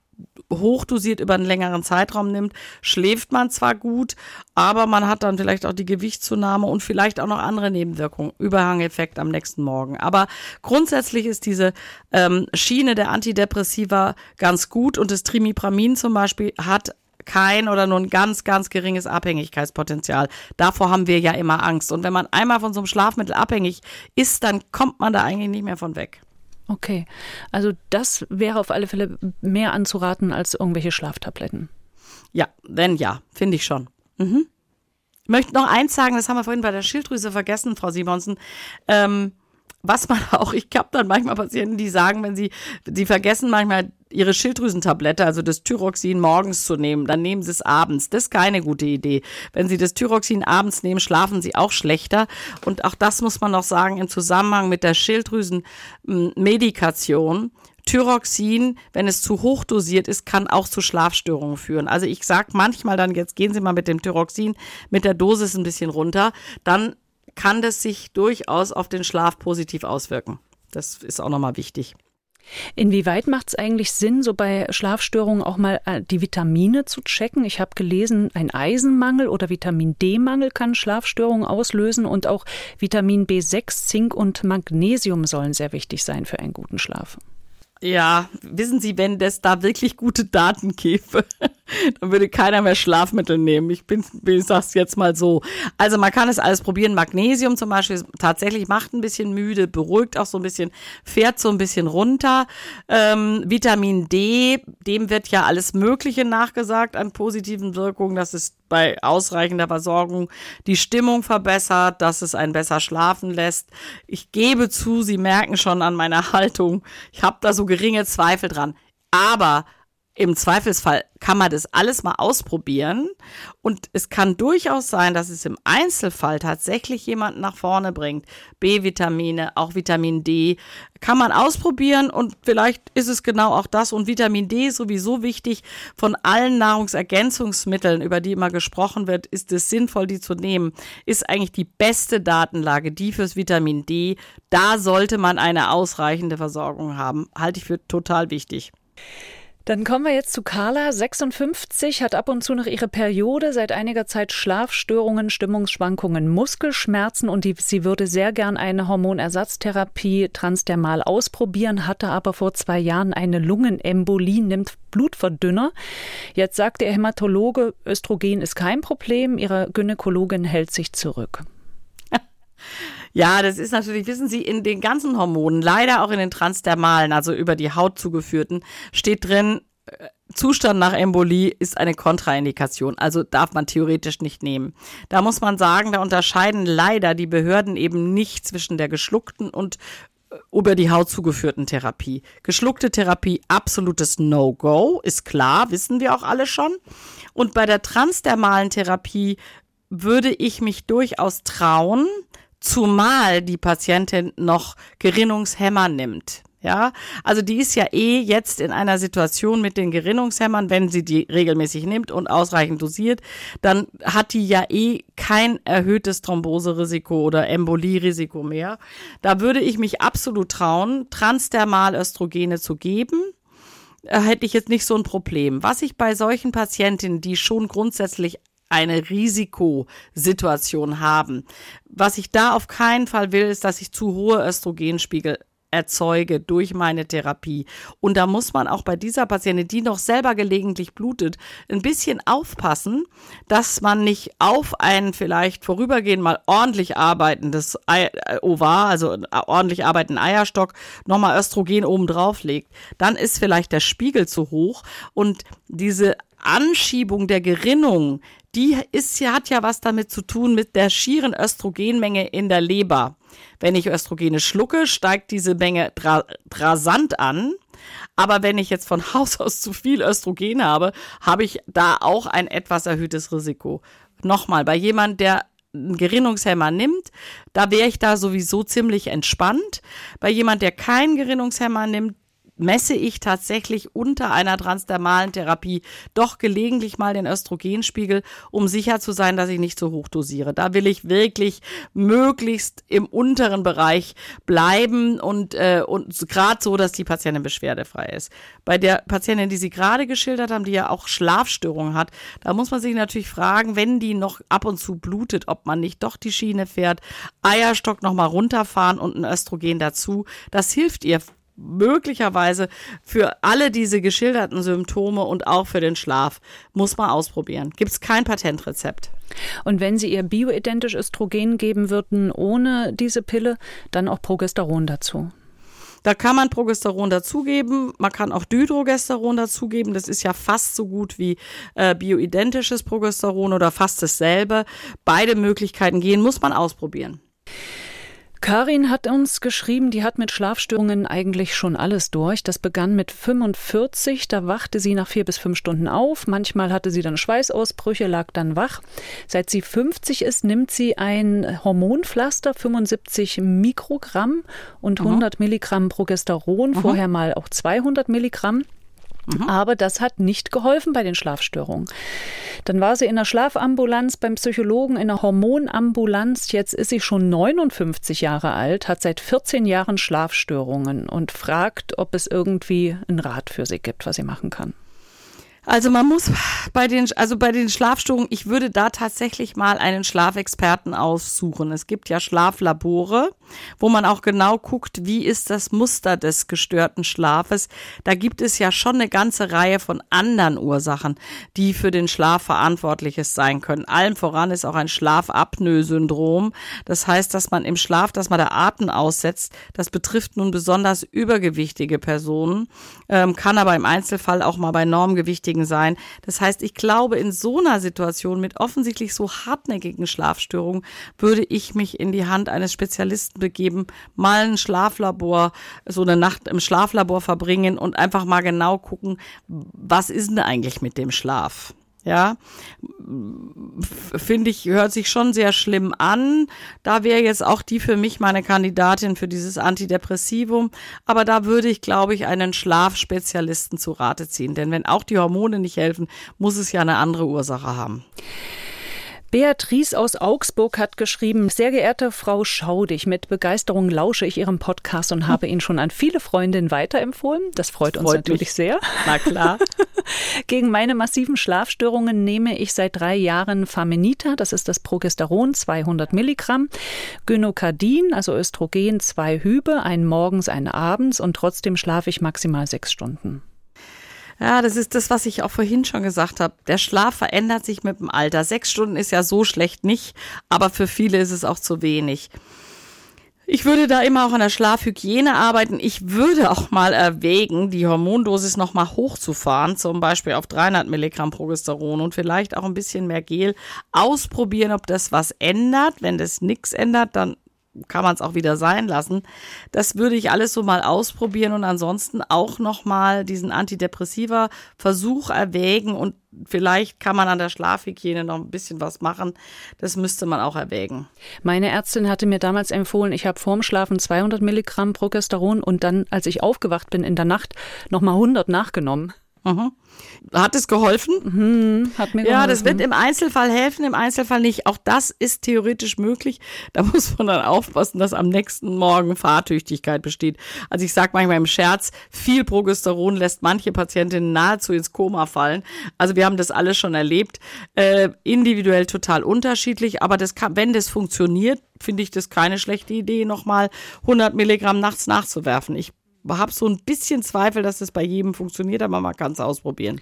hochdosiert über einen längeren Zeitraum nimmt, schläft man zwar gut, aber man hat dann vielleicht auch die Gewichtszunahme und vielleicht auch noch andere Nebenwirkungen, Überhangeffekt am nächsten Morgen. Aber grundsätzlich ist diese ähm, Schiene der Antidepressiva ganz gut und das Trimipramin zum Beispiel hat kein oder nur ein ganz, ganz geringes Abhängigkeitspotenzial. Davor haben wir ja immer Angst. Und wenn man einmal von so einem Schlafmittel abhängig ist, dann kommt man da eigentlich nicht mehr von weg. Okay, also das wäre auf alle Fälle mehr anzuraten als irgendwelche Schlaftabletten. Ja, wenn ja, finde ich schon. Mhm. möchte noch eins sagen, das haben wir vorhin bei der Schilddrüse vergessen, Frau Simonsen. Ähm, was man auch, ich habe dann manchmal Patienten, die sagen, wenn sie, die vergessen manchmal ihre Schilddrüsentablette, also das Thyroxin morgens zu nehmen, dann nehmen sie es abends. Das ist keine gute Idee. Wenn sie das Thyroxin abends nehmen, schlafen sie auch schlechter. Und auch das muss man noch sagen im Zusammenhang mit der Schilddrüsenmedikation. Thyroxin, wenn es zu hoch dosiert ist, kann auch zu Schlafstörungen führen. Also ich sage manchmal dann, jetzt gehen Sie mal mit dem Thyroxin mit der Dosis ein bisschen runter, dann kann das sich durchaus auf den Schlaf positiv auswirken. Das ist auch nochmal wichtig. Inwieweit macht es eigentlich Sinn, so bei Schlafstörungen auch mal äh, die Vitamine zu checken? Ich habe gelesen, ein Eisenmangel oder Vitamin D-Mangel kann Schlafstörungen auslösen und auch Vitamin B6, Zink und Magnesium sollen sehr wichtig sein für einen guten Schlaf. Ja, wissen Sie, wenn das da wirklich gute Daten gäbe, dann würde keiner mehr Schlafmittel nehmen. Ich bin, ich sag's jetzt mal so. Also man kann es alles probieren. Magnesium zum Beispiel tatsächlich macht ein bisschen müde, beruhigt auch so ein bisschen, fährt so ein bisschen runter. Ähm, Vitamin D, dem wird ja alles Mögliche nachgesagt an positiven Wirkungen. Das ist bei ausreichender Versorgung die Stimmung verbessert, dass es einen besser schlafen lässt. Ich gebe zu, Sie merken schon an meiner Haltung, ich habe da so geringe Zweifel dran. Aber im Zweifelsfall kann man das alles mal ausprobieren und es kann durchaus sein, dass es im Einzelfall tatsächlich jemanden nach vorne bringt. B-Vitamine, auch Vitamin D kann man ausprobieren und vielleicht ist es genau auch das und Vitamin D ist sowieso wichtig. Von allen Nahrungsergänzungsmitteln, über die immer gesprochen wird, ist es sinnvoll, die zu nehmen, ist eigentlich die beste Datenlage, die fürs Vitamin D. Da sollte man eine ausreichende Versorgung haben. Halte ich für total wichtig. Dann kommen wir jetzt zu Carla, 56, hat ab und zu nach ihrer Periode seit einiger Zeit Schlafstörungen, Stimmungsschwankungen, Muskelschmerzen und die, sie würde sehr gern eine Hormonersatztherapie transdermal ausprobieren, hatte aber vor zwei Jahren eine Lungenembolie, nimmt Blutverdünner. Jetzt sagt der Hämatologe, Östrogen ist kein Problem, ihre Gynäkologin hält sich zurück. Ja, das ist natürlich, wissen Sie, in den ganzen Hormonen, leider auch in den transdermalen, also über die Haut zugeführten, steht drin, äh, Zustand nach Embolie ist eine Kontraindikation, also darf man theoretisch nicht nehmen. Da muss man sagen, da unterscheiden leider die Behörden eben nicht zwischen der geschluckten und äh, über die Haut zugeführten Therapie. Geschluckte Therapie, absolutes No-Go, ist klar, wissen wir auch alle schon. Und bei der transdermalen Therapie würde ich mich durchaus trauen, zumal die Patientin noch Gerinnungshämmer nimmt. Ja, also die ist ja eh jetzt in einer Situation mit den Gerinnungshämmern, wenn sie die regelmäßig nimmt und ausreichend dosiert, dann hat die ja eh kein erhöhtes Thromboserisiko oder Embolierisiko mehr. Da würde ich mich absolut trauen, transdermal Östrogene zu geben äh, hätte ich jetzt nicht so ein Problem. Was ich bei solchen Patientinnen, die schon grundsätzlich eine Risikosituation haben. Was ich da auf keinen Fall will, ist, dass ich zu hohe Östrogenspiegel erzeuge durch meine Therapie. Und da muss man auch bei dieser Patientin, die noch selber gelegentlich blutet, ein bisschen aufpassen, dass man nicht auf einen vielleicht vorübergehend mal ordentlich arbeitendes Ei äh, Ovar, also äh, ordentlich arbeitenden Eierstock, nochmal Östrogen oben drauf legt. Dann ist vielleicht der Spiegel zu hoch und diese Anschiebung der Gerinnung, die ist hat ja was damit zu tun mit der schieren Östrogenmenge in der Leber. Wenn ich Östrogene schlucke, steigt diese Menge rasant an. Aber wenn ich jetzt von Haus aus zu viel Östrogen habe, habe ich da auch ein etwas erhöhtes Risiko. Nochmal, bei jemand, der einen Gerinnungshemmer nimmt, da wäre ich da sowieso ziemlich entspannt. Bei jemand, der keinen Gerinnungshemmer nimmt, messe ich tatsächlich unter einer transdermalen Therapie doch gelegentlich mal den Östrogenspiegel, um sicher zu sein, dass ich nicht zu hoch dosiere. Da will ich wirklich möglichst im unteren Bereich bleiben und, äh, und gerade so, dass die Patientin beschwerdefrei ist. Bei der Patientin, die Sie gerade geschildert haben, die ja auch Schlafstörungen hat, da muss man sich natürlich fragen, wenn die noch ab und zu blutet, ob man nicht doch die Schiene fährt, Eierstock nochmal runterfahren und ein Östrogen dazu. Das hilft ihr möglicherweise für alle diese geschilderten Symptome und auch für den Schlaf muss man ausprobieren. Gibt es kein Patentrezept. Und wenn Sie ihr bioidentisch Östrogen geben würden ohne diese Pille, dann auch Progesteron dazu? Da kann man Progesteron dazugeben, man kann auch Dydrogesteron dazugeben. Das ist ja fast so gut wie äh, bioidentisches Progesteron oder fast dasselbe. Beide Möglichkeiten gehen, muss man ausprobieren. Karin hat uns geschrieben, die hat mit Schlafstörungen eigentlich schon alles durch. Das begann mit 45, da wachte sie nach vier bis fünf Stunden auf. Manchmal hatte sie dann Schweißausbrüche, lag dann wach. Seit sie 50 ist, nimmt sie ein Hormonpflaster, 75 Mikrogramm und 100 mhm. Milligramm Progesteron, vorher mal auch 200 Milligramm. Mhm. Aber das hat nicht geholfen bei den Schlafstörungen. Dann war sie in der Schlafambulanz beim Psychologen, in der Hormonambulanz. Jetzt ist sie schon 59 Jahre alt, hat seit 14 Jahren Schlafstörungen und fragt, ob es irgendwie einen Rat für sie gibt, was sie machen kann. Also man muss bei den, also bei den Schlafstörungen, ich würde da tatsächlich mal einen Schlafexperten aussuchen. Es gibt ja Schlaflabore, wo man auch genau guckt, wie ist das Muster des gestörten Schlafes. Da gibt es ja schon eine ganze Reihe von anderen Ursachen, die für den Schlaf verantwortliches sein können. Allem voran ist auch ein Schlafapnoe-Syndrom. Das heißt, dass man im Schlaf, dass man der Atem aussetzt. Das betrifft nun besonders übergewichtige Personen, ähm, kann aber im Einzelfall auch mal bei normgewichtigen deswegen sein. Das heißt, ich glaube, in so einer Situation mit offensichtlich so hartnäckigen Schlafstörungen würde ich mich in die Hand eines Spezialisten begeben, mal ein Schlaflabor, so eine Nacht im Schlaflabor verbringen und einfach mal genau gucken, was ist denn eigentlich mit dem Schlaf? Ja, finde ich, hört sich schon sehr schlimm an. Da wäre jetzt auch die für mich meine Kandidatin für dieses Antidepressivum. Aber da würde ich, glaube ich, einen Schlafspezialisten zu Rate ziehen. Denn wenn auch die Hormone nicht helfen, muss es ja eine andere Ursache haben. Beatrice aus Augsburg hat geschrieben, sehr geehrte Frau Schaudig, mit Begeisterung lausche ich Ihrem Podcast und habe ihn schon an viele Freundinnen weiterempfohlen. Das freut, freut uns natürlich mich. sehr. Na klar. Gegen meine massiven Schlafstörungen nehme ich seit drei Jahren Famenita, das ist das Progesteron, 200 Milligramm, Gynokardin, also Östrogen, zwei Hübe, einen morgens, einen abends und trotzdem schlafe ich maximal sechs Stunden. Ja, das ist das, was ich auch vorhin schon gesagt habe. Der Schlaf verändert sich mit dem Alter. Sechs Stunden ist ja so schlecht nicht, aber für viele ist es auch zu wenig. Ich würde da immer auch an der Schlafhygiene arbeiten. Ich würde auch mal erwägen, die Hormondosis nochmal hochzufahren, zum Beispiel auf 300 Milligramm Progesteron und vielleicht auch ein bisschen mehr Gel. Ausprobieren, ob das was ändert. Wenn das nichts ändert, dann kann man es auch wieder sein lassen. Das würde ich alles so mal ausprobieren und ansonsten auch nochmal diesen Antidepressiva Versuch erwägen und vielleicht kann man an der Schlafhygiene noch ein bisschen was machen. Das müsste man auch erwägen. Meine Ärztin hatte mir damals empfohlen, ich habe vorm Schlafen 200 Milligramm Progesteron und dann, als ich aufgewacht bin in der Nacht, nochmal 100 nachgenommen. Mhm. Hat es geholfen? Mhm, hat mir geholfen. Ja, das wird im Einzelfall helfen, im Einzelfall nicht. Auch das ist theoretisch möglich. Da muss man dann aufpassen, dass am nächsten Morgen Fahrtüchtigkeit besteht. Also ich sage manchmal im Scherz, viel Progesteron lässt manche Patientinnen nahezu ins Koma fallen. Also wir haben das alles schon erlebt. Äh, individuell total unterschiedlich, aber das kann, wenn das funktioniert, finde ich das keine schlechte Idee, nochmal 100 Milligramm nachts nachzuwerfen. Ich habe so ein bisschen Zweifel, dass das bei jedem funktioniert, aber man kann es ausprobieren.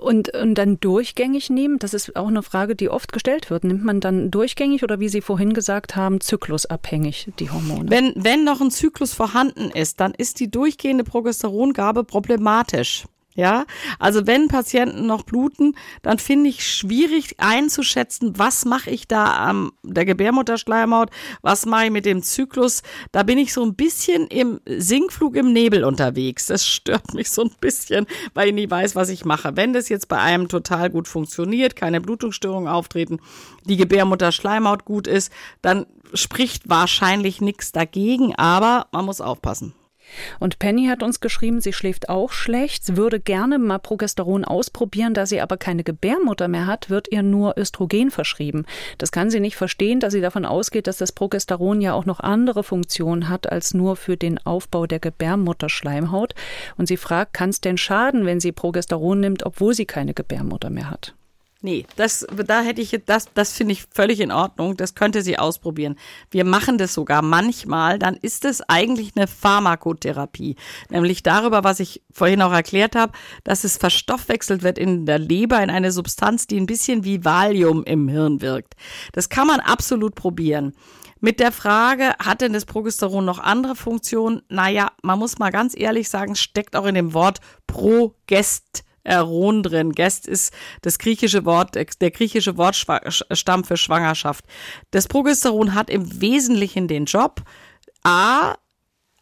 Und, und dann durchgängig nehmen, das ist auch eine Frage, die oft gestellt wird. Nimmt man dann durchgängig oder wie Sie vorhin gesagt haben, zyklusabhängig die Hormone? Wenn, wenn noch ein Zyklus vorhanden ist, dann ist die durchgehende Progesterongabe problematisch. Ja, also wenn Patienten noch bluten, dann finde ich schwierig einzuschätzen, was mache ich da am der Gebärmutterschleimhaut, was mache ich mit dem Zyklus. Da bin ich so ein bisschen im Sinkflug im Nebel unterwegs. Das stört mich so ein bisschen, weil ich nie weiß, was ich mache. Wenn das jetzt bei einem total gut funktioniert, keine Blutungsstörungen auftreten, die Gebärmutterschleimhaut gut ist, dann spricht wahrscheinlich nichts dagegen, aber man muss aufpassen. Und Penny hat uns geschrieben, sie schläft auch schlecht, würde gerne mal Progesteron ausprobieren, da sie aber keine Gebärmutter mehr hat, wird ihr nur Östrogen verschrieben. Das kann sie nicht verstehen, da sie davon ausgeht, dass das Progesteron ja auch noch andere Funktionen hat als nur für den Aufbau der Gebärmutterschleimhaut. Und sie fragt, kann es denn schaden, wenn sie Progesteron nimmt, obwohl sie keine Gebärmutter mehr hat? Nee, das, da hätte ich, das, das finde ich völlig in Ordnung. Das könnte sie ausprobieren. Wir machen das sogar manchmal. Dann ist es eigentlich eine Pharmakotherapie. Nämlich darüber, was ich vorhin auch erklärt habe, dass es verstoffwechselt wird in der Leber in eine Substanz, die ein bisschen wie Valium im Hirn wirkt. Das kann man absolut probieren. Mit der Frage, hat denn das Progesteron noch andere Funktionen? Naja, man muss mal ganz ehrlich sagen, steckt auch in dem Wort Progest Eron drin. Gest ist das griechische Wort, der griechische Wortstamm für Schwangerschaft. Das Progesteron hat im Wesentlichen den Job, A,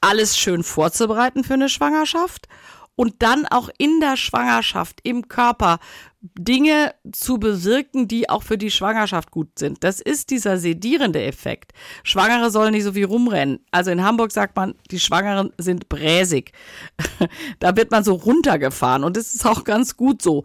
alles schön vorzubereiten für eine Schwangerschaft und dann auch in der Schwangerschaft, im Körper Dinge zu bewirken, die auch für die Schwangerschaft gut sind. Das ist dieser sedierende Effekt. Schwangere sollen nicht so viel rumrennen. Also in Hamburg sagt man, die Schwangeren sind bräsig. da wird man so runtergefahren und das ist auch ganz gut so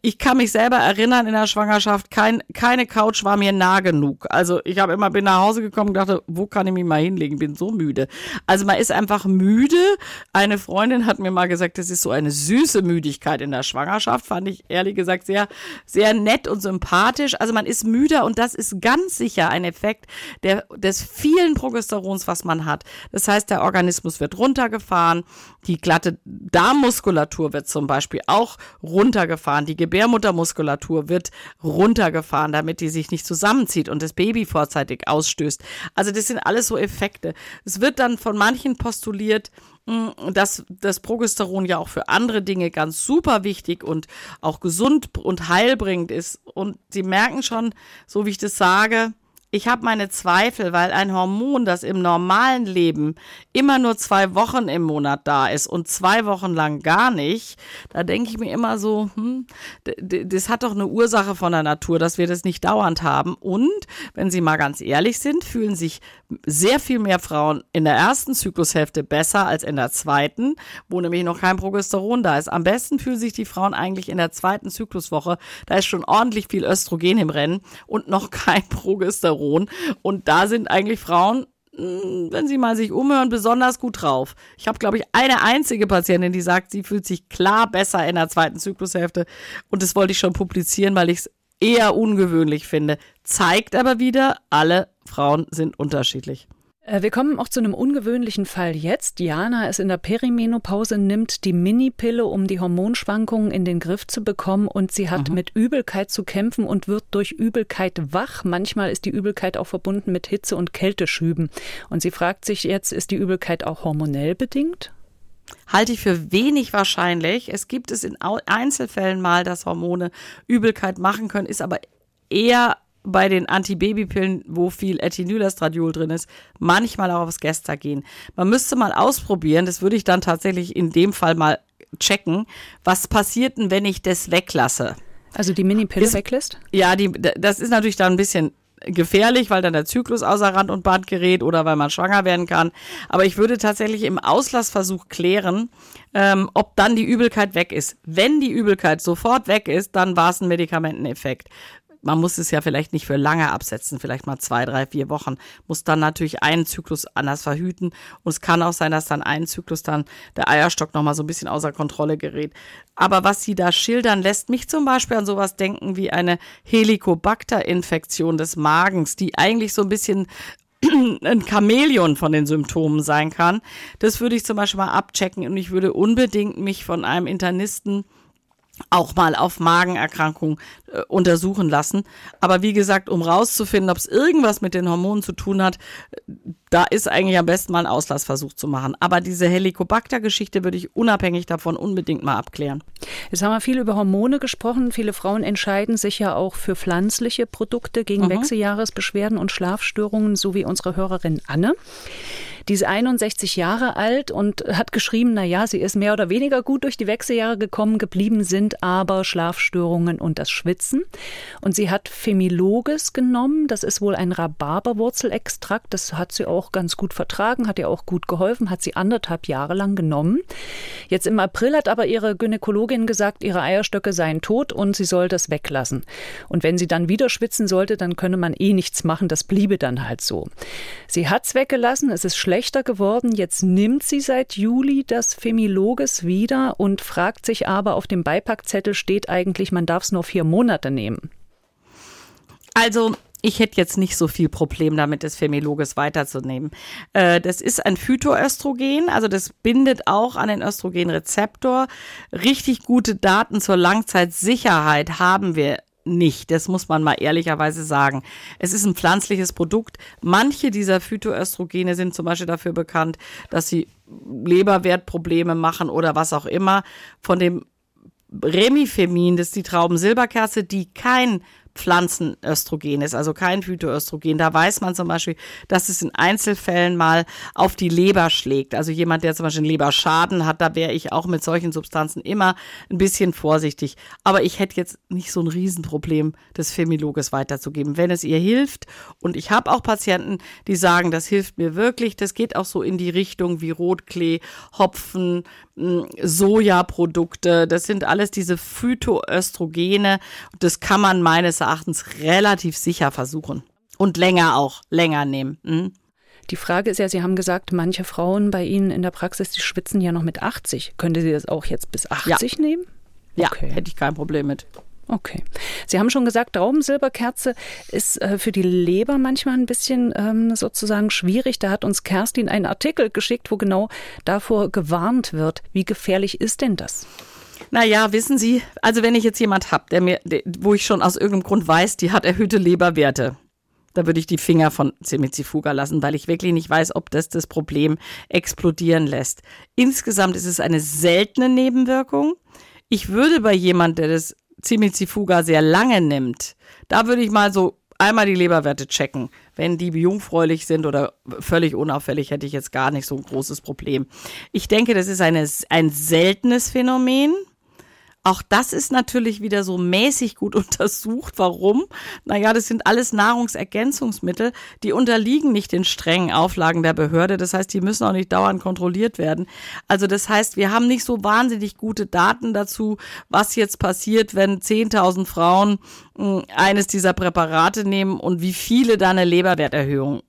ich kann mich selber erinnern in der Schwangerschaft, kein, keine Couch war mir nah genug. Also ich habe immer bin nach Hause gekommen und dachte, wo kann ich mich mal hinlegen? Bin so müde. Also man ist einfach müde. Eine Freundin hat mir mal gesagt, das ist so eine süße Müdigkeit in der Schwangerschaft. Fand ich ehrlich gesagt sehr, sehr nett und sympathisch. Also man ist müder und das ist ganz sicher ein Effekt der, des vielen Progesterons, was man hat. Das heißt, der Organismus wird runtergefahren. Die glatte Darmmuskulatur wird zum Beispiel auch runtergefahren. Die Gebärmuttermuskulatur wird runtergefahren, damit die sich nicht zusammenzieht und das Baby vorzeitig ausstößt. Also das sind alles so Effekte. Es wird dann von manchen postuliert, hm, dass das Progesteron ja auch für andere Dinge ganz super wichtig und auch gesund und heilbringend ist. Und sie merken schon, so wie ich das sage, ich habe meine Zweifel, weil ein Hormon, das im normalen Leben immer nur zwei Wochen im Monat da ist und zwei Wochen lang gar nicht, da denke ich mir immer so, hm, das hat doch eine Ursache von der Natur, dass wir das nicht dauernd haben. Und wenn Sie mal ganz ehrlich sind, fühlen sich sehr viel mehr Frauen in der ersten Zyklushälfte besser als in der zweiten, wo nämlich noch kein Progesteron da ist. Am besten fühlen sich die Frauen eigentlich in der zweiten Zykluswoche. Da ist schon ordentlich viel Östrogen im Rennen und noch kein Progesteron. Und da sind eigentlich Frauen, hm, wenn sie mal sich umhören, besonders gut drauf. Ich habe, glaube ich, eine einzige Patientin, die sagt, sie fühlt sich klar besser in der zweiten Zyklushälfte. Und das wollte ich schon publizieren, weil ich es eher ungewöhnlich finde. Zeigt aber wieder, alle Frauen sind unterschiedlich. Äh, wir kommen auch zu einem ungewöhnlichen Fall jetzt. Diana ist in der Perimenopause, nimmt die Minipille, um die Hormonschwankungen in den Griff zu bekommen und sie hat mhm. mit Übelkeit zu kämpfen und wird durch Übelkeit wach. Manchmal ist die Übelkeit auch verbunden mit Hitze- und Kälteschüben. Und sie fragt sich jetzt, ist die Übelkeit auch hormonell bedingt? Halte ich für wenig wahrscheinlich. Es gibt es in Einzelfällen mal, dass Hormone Übelkeit machen können, ist aber eher bei den Antibabypillen, wo viel Ethinylestradiol drin ist, manchmal auch aufs Gestagen. Man müsste mal ausprobieren, das würde ich dann tatsächlich in dem Fall mal checken, was passiert denn, wenn ich das weglasse? Also die Minipille weglässt? Ja, die, das ist natürlich dann ein bisschen gefährlich, weil dann der Zyklus außer Rand und Band gerät oder weil man schwanger werden kann. Aber ich würde tatsächlich im Auslassversuch klären, ähm, ob dann die Übelkeit weg ist. Wenn die Übelkeit sofort weg ist, dann war es ein Medikamenteneffekt man muss es ja vielleicht nicht für lange absetzen, vielleicht mal zwei, drei, vier Wochen, muss dann natürlich einen Zyklus anders verhüten. Und es kann auch sein, dass dann einen Zyklus dann der Eierstock nochmal so ein bisschen außer Kontrolle gerät. Aber was Sie da schildern, lässt mich zum Beispiel an sowas denken wie eine Helicobacter-Infektion des Magens, die eigentlich so ein bisschen ein Chamäleon von den Symptomen sein kann. Das würde ich zum Beispiel mal abchecken und ich würde unbedingt mich von einem Internisten auch mal auf Magenerkrankungen äh, untersuchen lassen. Aber wie gesagt, um rauszufinden, ob es irgendwas mit den Hormonen zu tun hat, da ist eigentlich am besten mal ein Auslassversuch zu machen. Aber diese Helicobacter-Geschichte würde ich unabhängig davon unbedingt mal abklären. Jetzt haben wir viel über Hormone gesprochen. Viele Frauen entscheiden sich ja auch für pflanzliche Produkte gegen mhm. Wechseljahresbeschwerden und Schlafstörungen, so wie unsere Hörerin Anne. Die ist 61 Jahre alt und hat geschrieben, na ja, sie ist mehr oder weniger gut durch die Wechseljahre gekommen, geblieben sind aber Schlafstörungen und das Schwitzen. Und sie hat Femiloges genommen, das ist wohl ein Rhabarberwurzelextrakt, das hat sie auch ganz gut vertragen, hat ihr auch gut geholfen, hat sie anderthalb Jahre lang genommen. Jetzt im April hat aber ihre Gynäkologin gesagt, ihre Eierstöcke seien tot und sie soll das weglassen. Und wenn sie dann wieder schwitzen sollte, dann könne man eh nichts machen, das bliebe dann halt so. Sie hat's weggelassen, es ist schlecht schlechter geworden. Jetzt nimmt sie seit Juli das Femiloges wieder und fragt sich aber, auf dem Beipackzettel steht eigentlich, man darf es nur vier Monate nehmen. Also ich hätte jetzt nicht so viel Problem damit, das Femiloges weiterzunehmen. Äh, das ist ein Phytoöstrogen, also das bindet auch an den Östrogenrezeptor. Richtig gute Daten zur Langzeitsicherheit haben wir nicht. Das muss man mal ehrlicherweise sagen. Es ist ein pflanzliches Produkt. Manche dieser Phytoöstrogene sind zum Beispiel dafür bekannt, dass sie Leberwertprobleme machen oder was auch immer. Von dem Remifemin, das ist die Traubensilberkerze, die kein Pflanzenöstrogen ist, also kein Phytoöstrogen. Da weiß man zum Beispiel, dass es in Einzelfällen mal auf die Leber schlägt. Also jemand, der zum Beispiel einen Leberschaden hat, da wäre ich auch mit solchen Substanzen immer ein bisschen vorsichtig. Aber ich hätte jetzt nicht so ein Riesenproblem, das Femiloges weiterzugeben, wenn es ihr hilft. Und ich habe auch Patienten, die sagen, das hilft mir wirklich. Das geht auch so in die Richtung wie Rotklee, Hopfen, Sojaprodukte. Das sind alles diese Phytoöstrogene. Das kann man meines Erachtens relativ sicher versuchen. Und länger auch, länger nehmen. Mhm. Die Frage ist ja, Sie haben gesagt, manche Frauen bei Ihnen in der Praxis, die schwitzen ja noch mit 80. Könnte Sie das auch jetzt bis 80 ja. nehmen? Ja, okay. hätte ich kein Problem mit. Okay. Sie haben schon gesagt, Traubensilberkerze ist äh, für die Leber manchmal ein bisschen ähm, sozusagen schwierig. Da hat uns Kerstin einen Artikel geschickt, wo genau davor gewarnt wird. Wie gefährlich ist denn das? Naja, wissen Sie, also wenn ich jetzt jemand habe, der mir, wo ich schon aus irgendeinem Grund weiß, die hat erhöhte Leberwerte, da würde ich die Finger von Semizifuga lassen, weil ich wirklich nicht weiß, ob das das Problem explodieren lässt. Insgesamt ist es eine seltene Nebenwirkung. Ich würde bei jemand, der das Zimizifuga sehr lange nimmt, da würde ich mal so einmal die Leberwerte checken. Wenn die jungfräulich sind oder völlig unauffällig, hätte ich jetzt gar nicht so ein großes Problem. Ich denke, das ist eine, ein seltenes Phänomen. Auch das ist natürlich wieder so mäßig gut untersucht. Warum? Naja, das sind alles Nahrungsergänzungsmittel, die unterliegen nicht den strengen Auflagen der Behörde. Das heißt, die müssen auch nicht dauernd kontrolliert werden. Also das heißt, wir haben nicht so wahnsinnig gute Daten dazu, was jetzt passiert, wenn 10.000 Frauen hm, eines dieser Präparate nehmen und wie viele da eine Leberwerterhöhung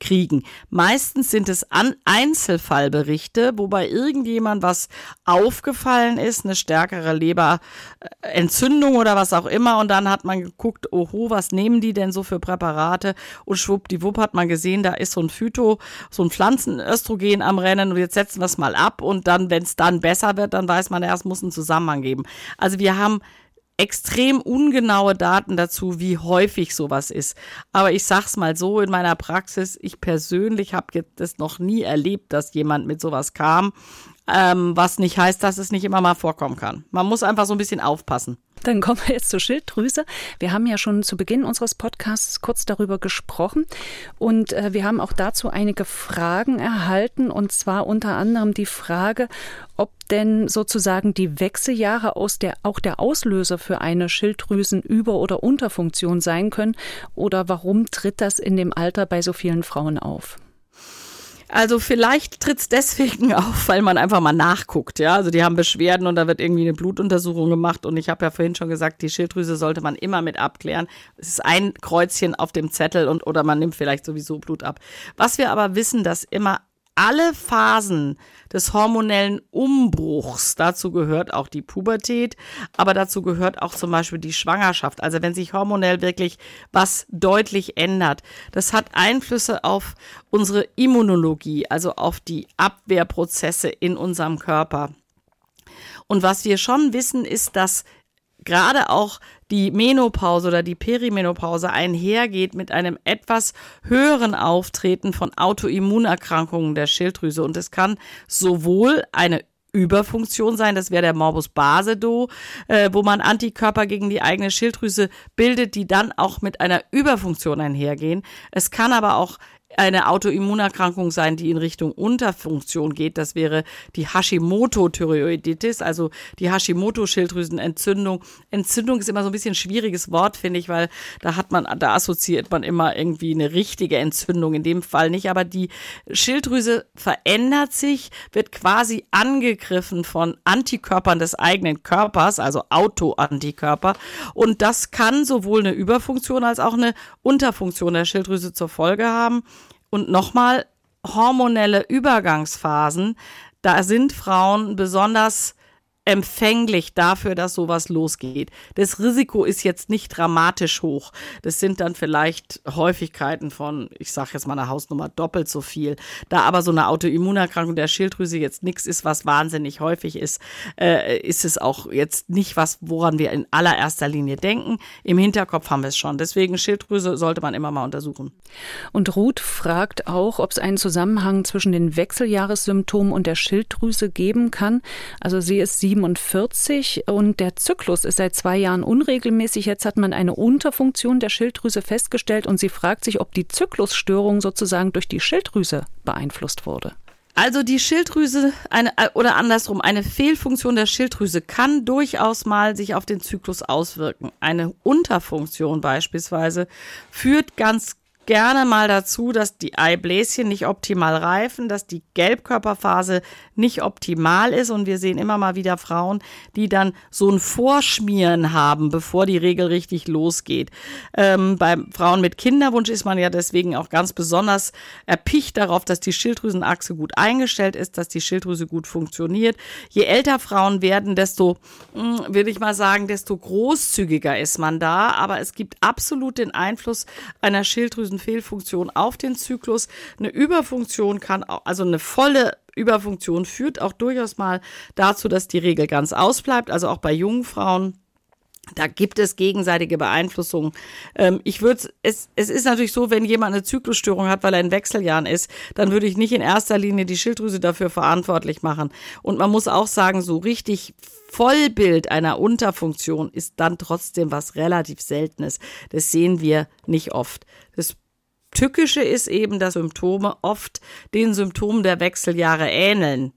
kriegen. Meistens sind es An Einzelfallberichte, wobei irgendjemand was aufgefallen ist, eine stärkere Leberentzündung oder was auch immer. Und dann hat man geguckt, oho, was nehmen die denn so für Präparate? Und schwuppdiwupp hat man gesehen, da ist so ein Phyto, so ein Pflanzenöstrogen am Rennen und jetzt setzen wir es mal ab und dann, wenn es dann besser wird, dann weiß man erst, muss einen Zusammenhang geben. Also wir haben extrem ungenaue Daten dazu, wie häufig sowas ist. Aber ich sag's mal so in meiner Praxis, ich persönlich habe das noch nie erlebt, dass jemand mit sowas kam, ähm, was nicht heißt, dass es nicht immer mal vorkommen kann. Man muss einfach so ein bisschen aufpassen. Dann kommen wir jetzt zur Schilddrüse. Wir haben ja schon zu Beginn unseres Podcasts kurz darüber gesprochen und äh, wir haben auch dazu einige Fragen erhalten und zwar unter anderem die Frage, ob denn sozusagen die Wechseljahre aus der auch der Auslöser für eine Schilddrüsenüber- oder Unterfunktion sein können oder warum tritt das in dem Alter bei so vielen Frauen auf? Also vielleicht tritt's deswegen auf, weil man einfach mal nachguckt, ja. Also die haben Beschwerden und da wird irgendwie eine Blutuntersuchung gemacht und ich habe ja vorhin schon gesagt, die Schilddrüse sollte man immer mit abklären. Es ist ein Kreuzchen auf dem Zettel und oder man nimmt vielleicht sowieso Blut ab. Was wir aber wissen, dass immer alle Phasen des hormonellen Umbruchs, dazu gehört auch die Pubertät, aber dazu gehört auch zum Beispiel die Schwangerschaft. Also wenn sich hormonell wirklich was deutlich ändert, das hat Einflüsse auf unsere Immunologie, also auf die Abwehrprozesse in unserem Körper. Und was wir schon wissen, ist, dass gerade auch die Menopause oder die Perimenopause einhergeht mit einem etwas höheren Auftreten von Autoimmunerkrankungen der Schilddrüse. Und es kann sowohl eine Überfunktion sein, das wäre der Morbus Basedow, äh, wo man Antikörper gegen die eigene Schilddrüse bildet, die dann auch mit einer Überfunktion einhergehen. Es kann aber auch eine Autoimmunerkrankung sein, die in Richtung Unterfunktion geht. Das wäre die Hashimoto-Thyreoiditis, also die Hashimoto-Schilddrüsenentzündung. Entzündung ist immer so ein bisschen ein schwieriges Wort, finde ich, weil da hat man, da assoziiert man immer irgendwie eine richtige Entzündung. In dem Fall nicht, aber die Schilddrüse verändert sich, wird quasi angegriffen von Antikörpern des eigenen Körpers, also Autoantikörper. Und das kann sowohl eine Überfunktion als auch eine Unterfunktion der Schilddrüse zur Folge haben. Und nochmal, hormonelle Übergangsphasen, da sind Frauen besonders empfänglich dafür, dass sowas losgeht. Das Risiko ist jetzt nicht dramatisch hoch. Das sind dann vielleicht Häufigkeiten von, ich sage jetzt mal eine Hausnummer, doppelt so viel. Da aber so eine Autoimmunerkrankung der Schilddrüse jetzt nichts ist, was wahnsinnig häufig ist, äh, ist es auch jetzt nicht was, woran wir in allererster Linie denken. Im Hinterkopf haben wir es schon. Deswegen Schilddrüse sollte man immer mal untersuchen. Und Ruth fragt auch, ob es einen Zusammenhang zwischen den Wechseljahressymptomen und der Schilddrüse geben kann. Also sie ist 47 und der Zyklus ist seit zwei Jahren unregelmäßig. Jetzt hat man eine Unterfunktion der Schilddrüse festgestellt und sie fragt sich, ob die Zyklusstörung sozusagen durch die Schilddrüse beeinflusst wurde. Also die Schilddrüse eine oder andersrum eine Fehlfunktion der Schilddrüse kann durchaus mal sich auf den Zyklus auswirken. Eine Unterfunktion beispielsweise führt ganz gerne mal dazu, dass die Eibläschen nicht optimal reifen, dass die Gelbkörperphase nicht optimal ist und wir sehen immer mal wieder Frauen, die dann so ein Vorschmieren haben, bevor die Regel richtig losgeht. Ähm, bei Frauen mit Kinderwunsch ist man ja deswegen auch ganz besonders erpicht darauf, dass die Schilddrüsenachse gut eingestellt ist, dass die Schilddrüse gut funktioniert. Je älter Frauen werden, desto, hm, würde ich mal sagen, desto großzügiger ist man da, aber es gibt absolut den Einfluss einer Schilddrüsen Fehlfunktion auf den Zyklus. Eine Überfunktion kann, auch, also eine volle Überfunktion führt auch durchaus mal dazu, dass die Regel ganz ausbleibt. Also auch bei jungen Frauen da gibt es gegenseitige Beeinflussungen. Ähm, ich würde es, es ist natürlich so, wenn jemand eine Zyklusstörung hat, weil er in Wechseljahren ist, dann würde ich nicht in erster Linie die Schilddrüse dafür verantwortlich machen. Und man muss auch sagen, so richtig Vollbild einer Unterfunktion ist dann trotzdem was relativ Seltenes. Das sehen wir nicht oft. Das Tückische ist eben, dass Symptome oft den Symptomen der Wechseljahre ähneln.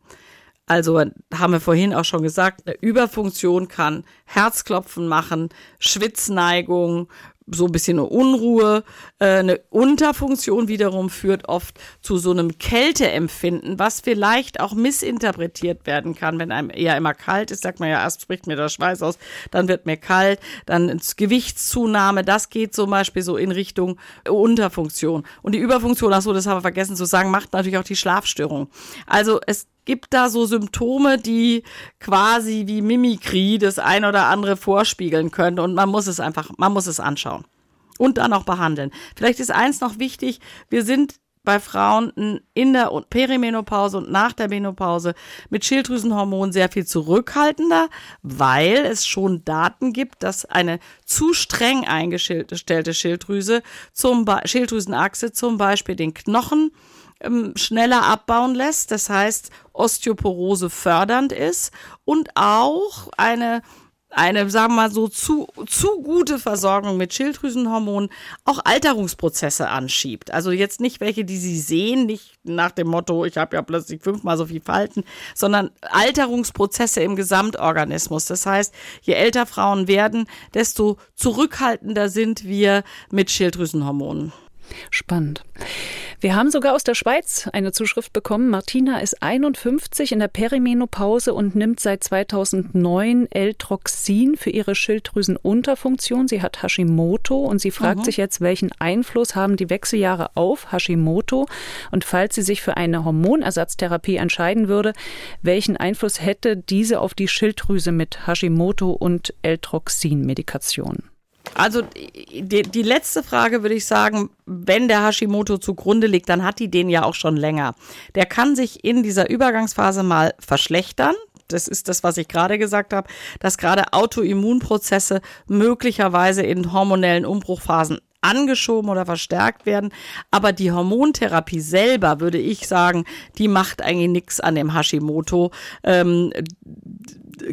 Also haben wir vorhin auch schon gesagt, eine Überfunktion kann Herzklopfen machen, Schwitzneigung, so ein bisschen eine Unruhe. Äh, eine Unterfunktion wiederum führt oft zu so einem Kälteempfinden, was vielleicht auch missinterpretiert werden kann, wenn einem eher immer kalt ist. Sagt man ja, erst spricht mir der Schweiß aus, dann wird mir kalt, dann Gewichtszunahme. Das geht zum Beispiel so in Richtung Unterfunktion. Und die Überfunktion, ach so, das haben wir vergessen zu sagen, macht natürlich auch die Schlafstörung. Also es gibt da so Symptome, die quasi wie Mimikrie das ein oder andere vorspiegeln können und man muss es einfach, man muss es anschauen und dann auch behandeln. Vielleicht ist eins noch wichtig, wir sind bei Frauen in der Perimenopause und nach der Menopause mit Schilddrüsenhormonen sehr viel zurückhaltender, weil es schon Daten gibt, dass eine zu streng eingestellte Schilddrüse zum Schilddrüsenachse zum Beispiel den Knochen ähm, schneller abbauen lässt, das heißt Osteoporose fördernd ist und auch eine eine, sagen wir mal so, zu, zu gute Versorgung mit Schilddrüsenhormonen auch Alterungsprozesse anschiebt. Also jetzt nicht welche, die Sie sehen, nicht nach dem Motto, ich habe ja plötzlich fünfmal so viel Falten, sondern Alterungsprozesse im Gesamtorganismus. Das heißt, je älter Frauen werden, desto zurückhaltender sind wir mit Schilddrüsenhormonen. Spannend. Wir haben sogar aus der Schweiz eine Zuschrift bekommen. Martina ist 51 in der Perimenopause und nimmt seit 2009 L-Troxin für ihre Schilddrüsenunterfunktion. Sie hat Hashimoto und sie fragt mhm. sich jetzt, welchen Einfluss haben die Wechseljahre auf Hashimoto? Und falls sie sich für eine Hormonersatztherapie entscheiden würde, welchen Einfluss hätte diese auf die Schilddrüse mit Hashimoto und L-Troxin-Medikation? Also die, die letzte Frage würde ich sagen, wenn der Hashimoto zugrunde liegt, dann hat die den ja auch schon länger. Der kann sich in dieser Übergangsphase mal verschlechtern. Das ist das, was ich gerade gesagt habe, dass gerade Autoimmunprozesse möglicherweise in hormonellen Umbruchphasen angeschoben oder verstärkt werden. Aber die Hormontherapie selber, würde ich sagen, die macht eigentlich nichts an dem Hashimoto. Ähm,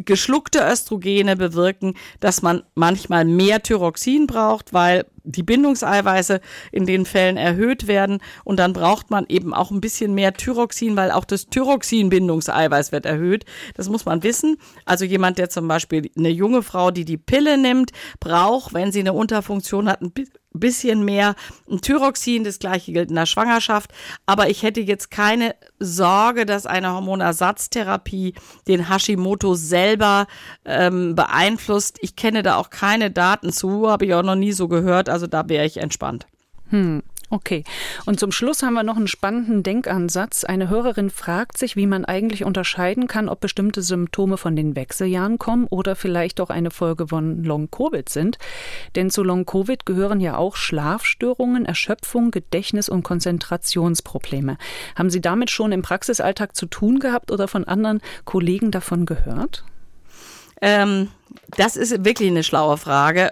geschluckte Östrogene bewirken, dass man manchmal mehr Thyroxin braucht, weil die Bindungseiweiße in den Fällen erhöht werden und dann braucht man eben auch ein bisschen mehr Thyroxin, weil auch das Thyroxin-Bindungseiweiß wird erhöht. Das muss man wissen. Also jemand, der zum Beispiel eine junge Frau, die die Pille nimmt, braucht, wenn sie eine Unterfunktion hat, ein bisschen mehr Thyroxin. Das gleiche gilt in der Schwangerschaft. Aber ich hätte jetzt keine Sorge, dass eine Hormonersatztherapie den Hashimoto selber ähm, beeinflusst. Ich kenne da auch keine Daten zu, habe ich auch noch nie so gehört. Also da wäre ich entspannt. Hm. Okay. Und zum Schluss haben wir noch einen spannenden Denkansatz. Eine Hörerin fragt sich, wie man eigentlich unterscheiden kann, ob bestimmte Symptome von den Wechseljahren kommen oder vielleicht auch eine Folge von Long-Covid sind. Denn zu Long-Covid gehören ja auch Schlafstörungen, Erschöpfung, Gedächtnis- und Konzentrationsprobleme. Haben Sie damit schon im Praxisalltag zu tun gehabt oder von anderen Kollegen davon gehört? Ähm, das ist wirklich eine schlaue Frage.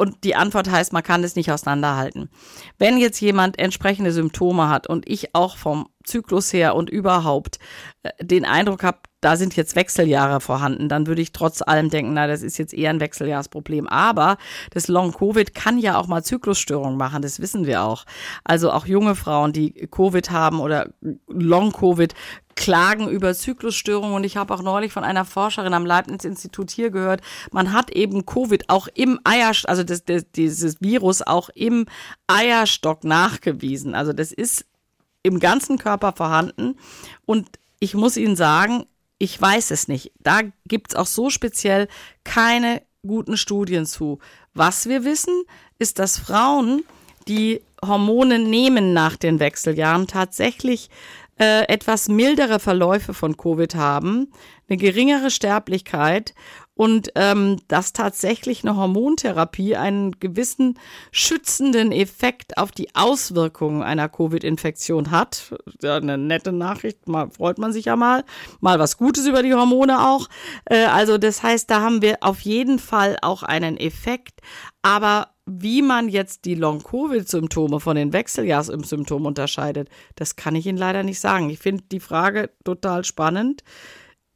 Und die Antwort heißt, man kann es nicht auseinanderhalten. Wenn jetzt jemand entsprechende Symptome hat und ich auch vom Zyklus her und überhaupt äh, den Eindruck habe, da sind jetzt Wechseljahre vorhanden, dann würde ich trotz allem denken, na, das ist jetzt eher ein Wechseljahrsproblem. Aber das Long-Covid kann ja auch mal Zyklusstörungen machen, das wissen wir auch. Also auch junge Frauen, die Covid haben oder Long-Covid, klagen über Zyklusstörungen. Und ich habe auch neulich von einer Forscherin am Leibniz-Institut hier gehört, man hat eben Covid auch im Eierstock, also das, das, dieses Virus auch im Eierstock nachgewiesen. Also das ist im ganzen Körper vorhanden. Und ich muss Ihnen sagen, ich weiß es nicht. Da gibt es auch so speziell keine guten Studien zu. Was wir wissen, ist, dass Frauen, die Hormone nehmen nach den Wechseljahren, tatsächlich äh, etwas mildere Verläufe von Covid haben, eine geringere Sterblichkeit und ähm, dass tatsächlich eine Hormontherapie einen gewissen schützenden Effekt auf die Auswirkungen einer Covid-Infektion hat. Ja, eine nette Nachricht, mal freut man sich ja mal, mal was Gutes über die Hormone auch. Äh, also das heißt, da haben wir auf jeden Fall auch einen Effekt, aber wie man jetzt die Long-Covid-Symptome von den Wechseljahrssymptomen unterscheidet, das kann ich Ihnen leider nicht sagen. Ich finde die Frage total spannend.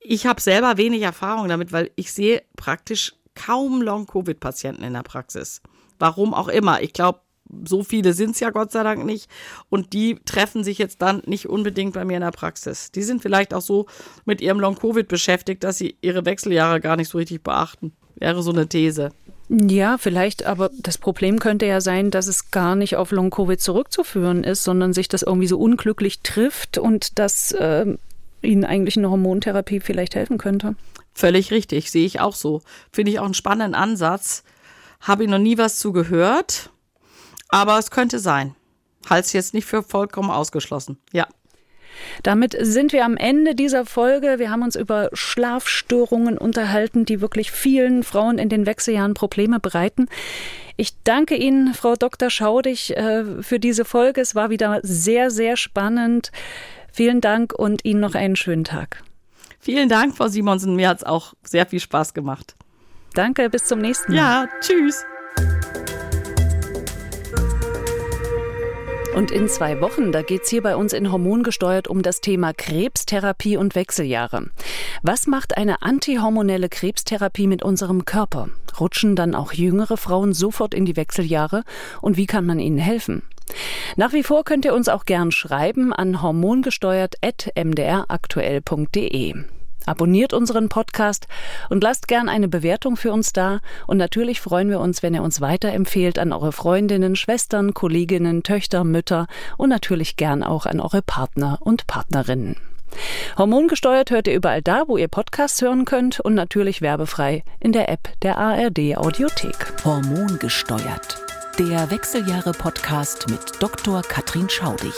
Ich habe selber wenig Erfahrung damit, weil ich sehe praktisch kaum Long-Covid-Patienten in der Praxis. Warum auch immer. Ich glaube, so viele sind es ja Gott sei Dank nicht. Und die treffen sich jetzt dann nicht unbedingt bei mir in der Praxis. Die sind vielleicht auch so mit ihrem Long-Covid beschäftigt, dass sie ihre Wechseljahre gar nicht so richtig beachten. Wäre so eine These. Ja, vielleicht, aber das Problem könnte ja sein, dass es gar nicht auf Long-Covid zurückzuführen ist, sondern sich das irgendwie so unglücklich trifft und dass äh, Ihnen eigentlich eine Hormontherapie vielleicht helfen könnte. Völlig richtig, sehe ich auch so. Finde ich auch einen spannenden Ansatz. Habe ich noch nie was zu gehört, aber es könnte sein. Halte es jetzt nicht für vollkommen ausgeschlossen. Ja. Damit sind wir am Ende dieser Folge. Wir haben uns über Schlafstörungen unterhalten, die wirklich vielen Frauen in den Wechseljahren Probleme bereiten. Ich danke Ihnen, Frau Dr. Schaudig, äh, für diese Folge. Es war wieder sehr, sehr spannend. Vielen Dank und Ihnen noch einen schönen Tag. Vielen Dank, Frau Simonsen. Mir hat es auch sehr viel Spaß gemacht. Danke, bis zum nächsten Mal. Ja, tschüss. Und in zwei Wochen, da geht's hier bei uns in Hormongesteuert um das Thema Krebstherapie und Wechseljahre. Was macht eine antihormonelle Krebstherapie mit unserem Körper? Rutschen dann auch jüngere Frauen sofort in die Wechseljahre? Und wie kann man ihnen helfen? Nach wie vor könnt ihr uns auch gern schreiben an hormongesteuert.mdraktuell.de. Abonniert unseren Podcast und lasst gern eine Bewertung für uns da. Und natürlich freuen wir uns, wenn ihr uns weiterempfehlt an eure Freundinnen, Schwestern, Kolleginnen, Töchter, Mütter und natürlich gern auch an eure Partner und Partnerinnen. Hormongesteuert hört ihr überall da, wo ihr Podcasts hören könnt und natürlich werbefrei in der App der ARD Audiothek. Hormongesteuert. Der Wechseljahre-Podcast mit Dr. Katrin Schaudig.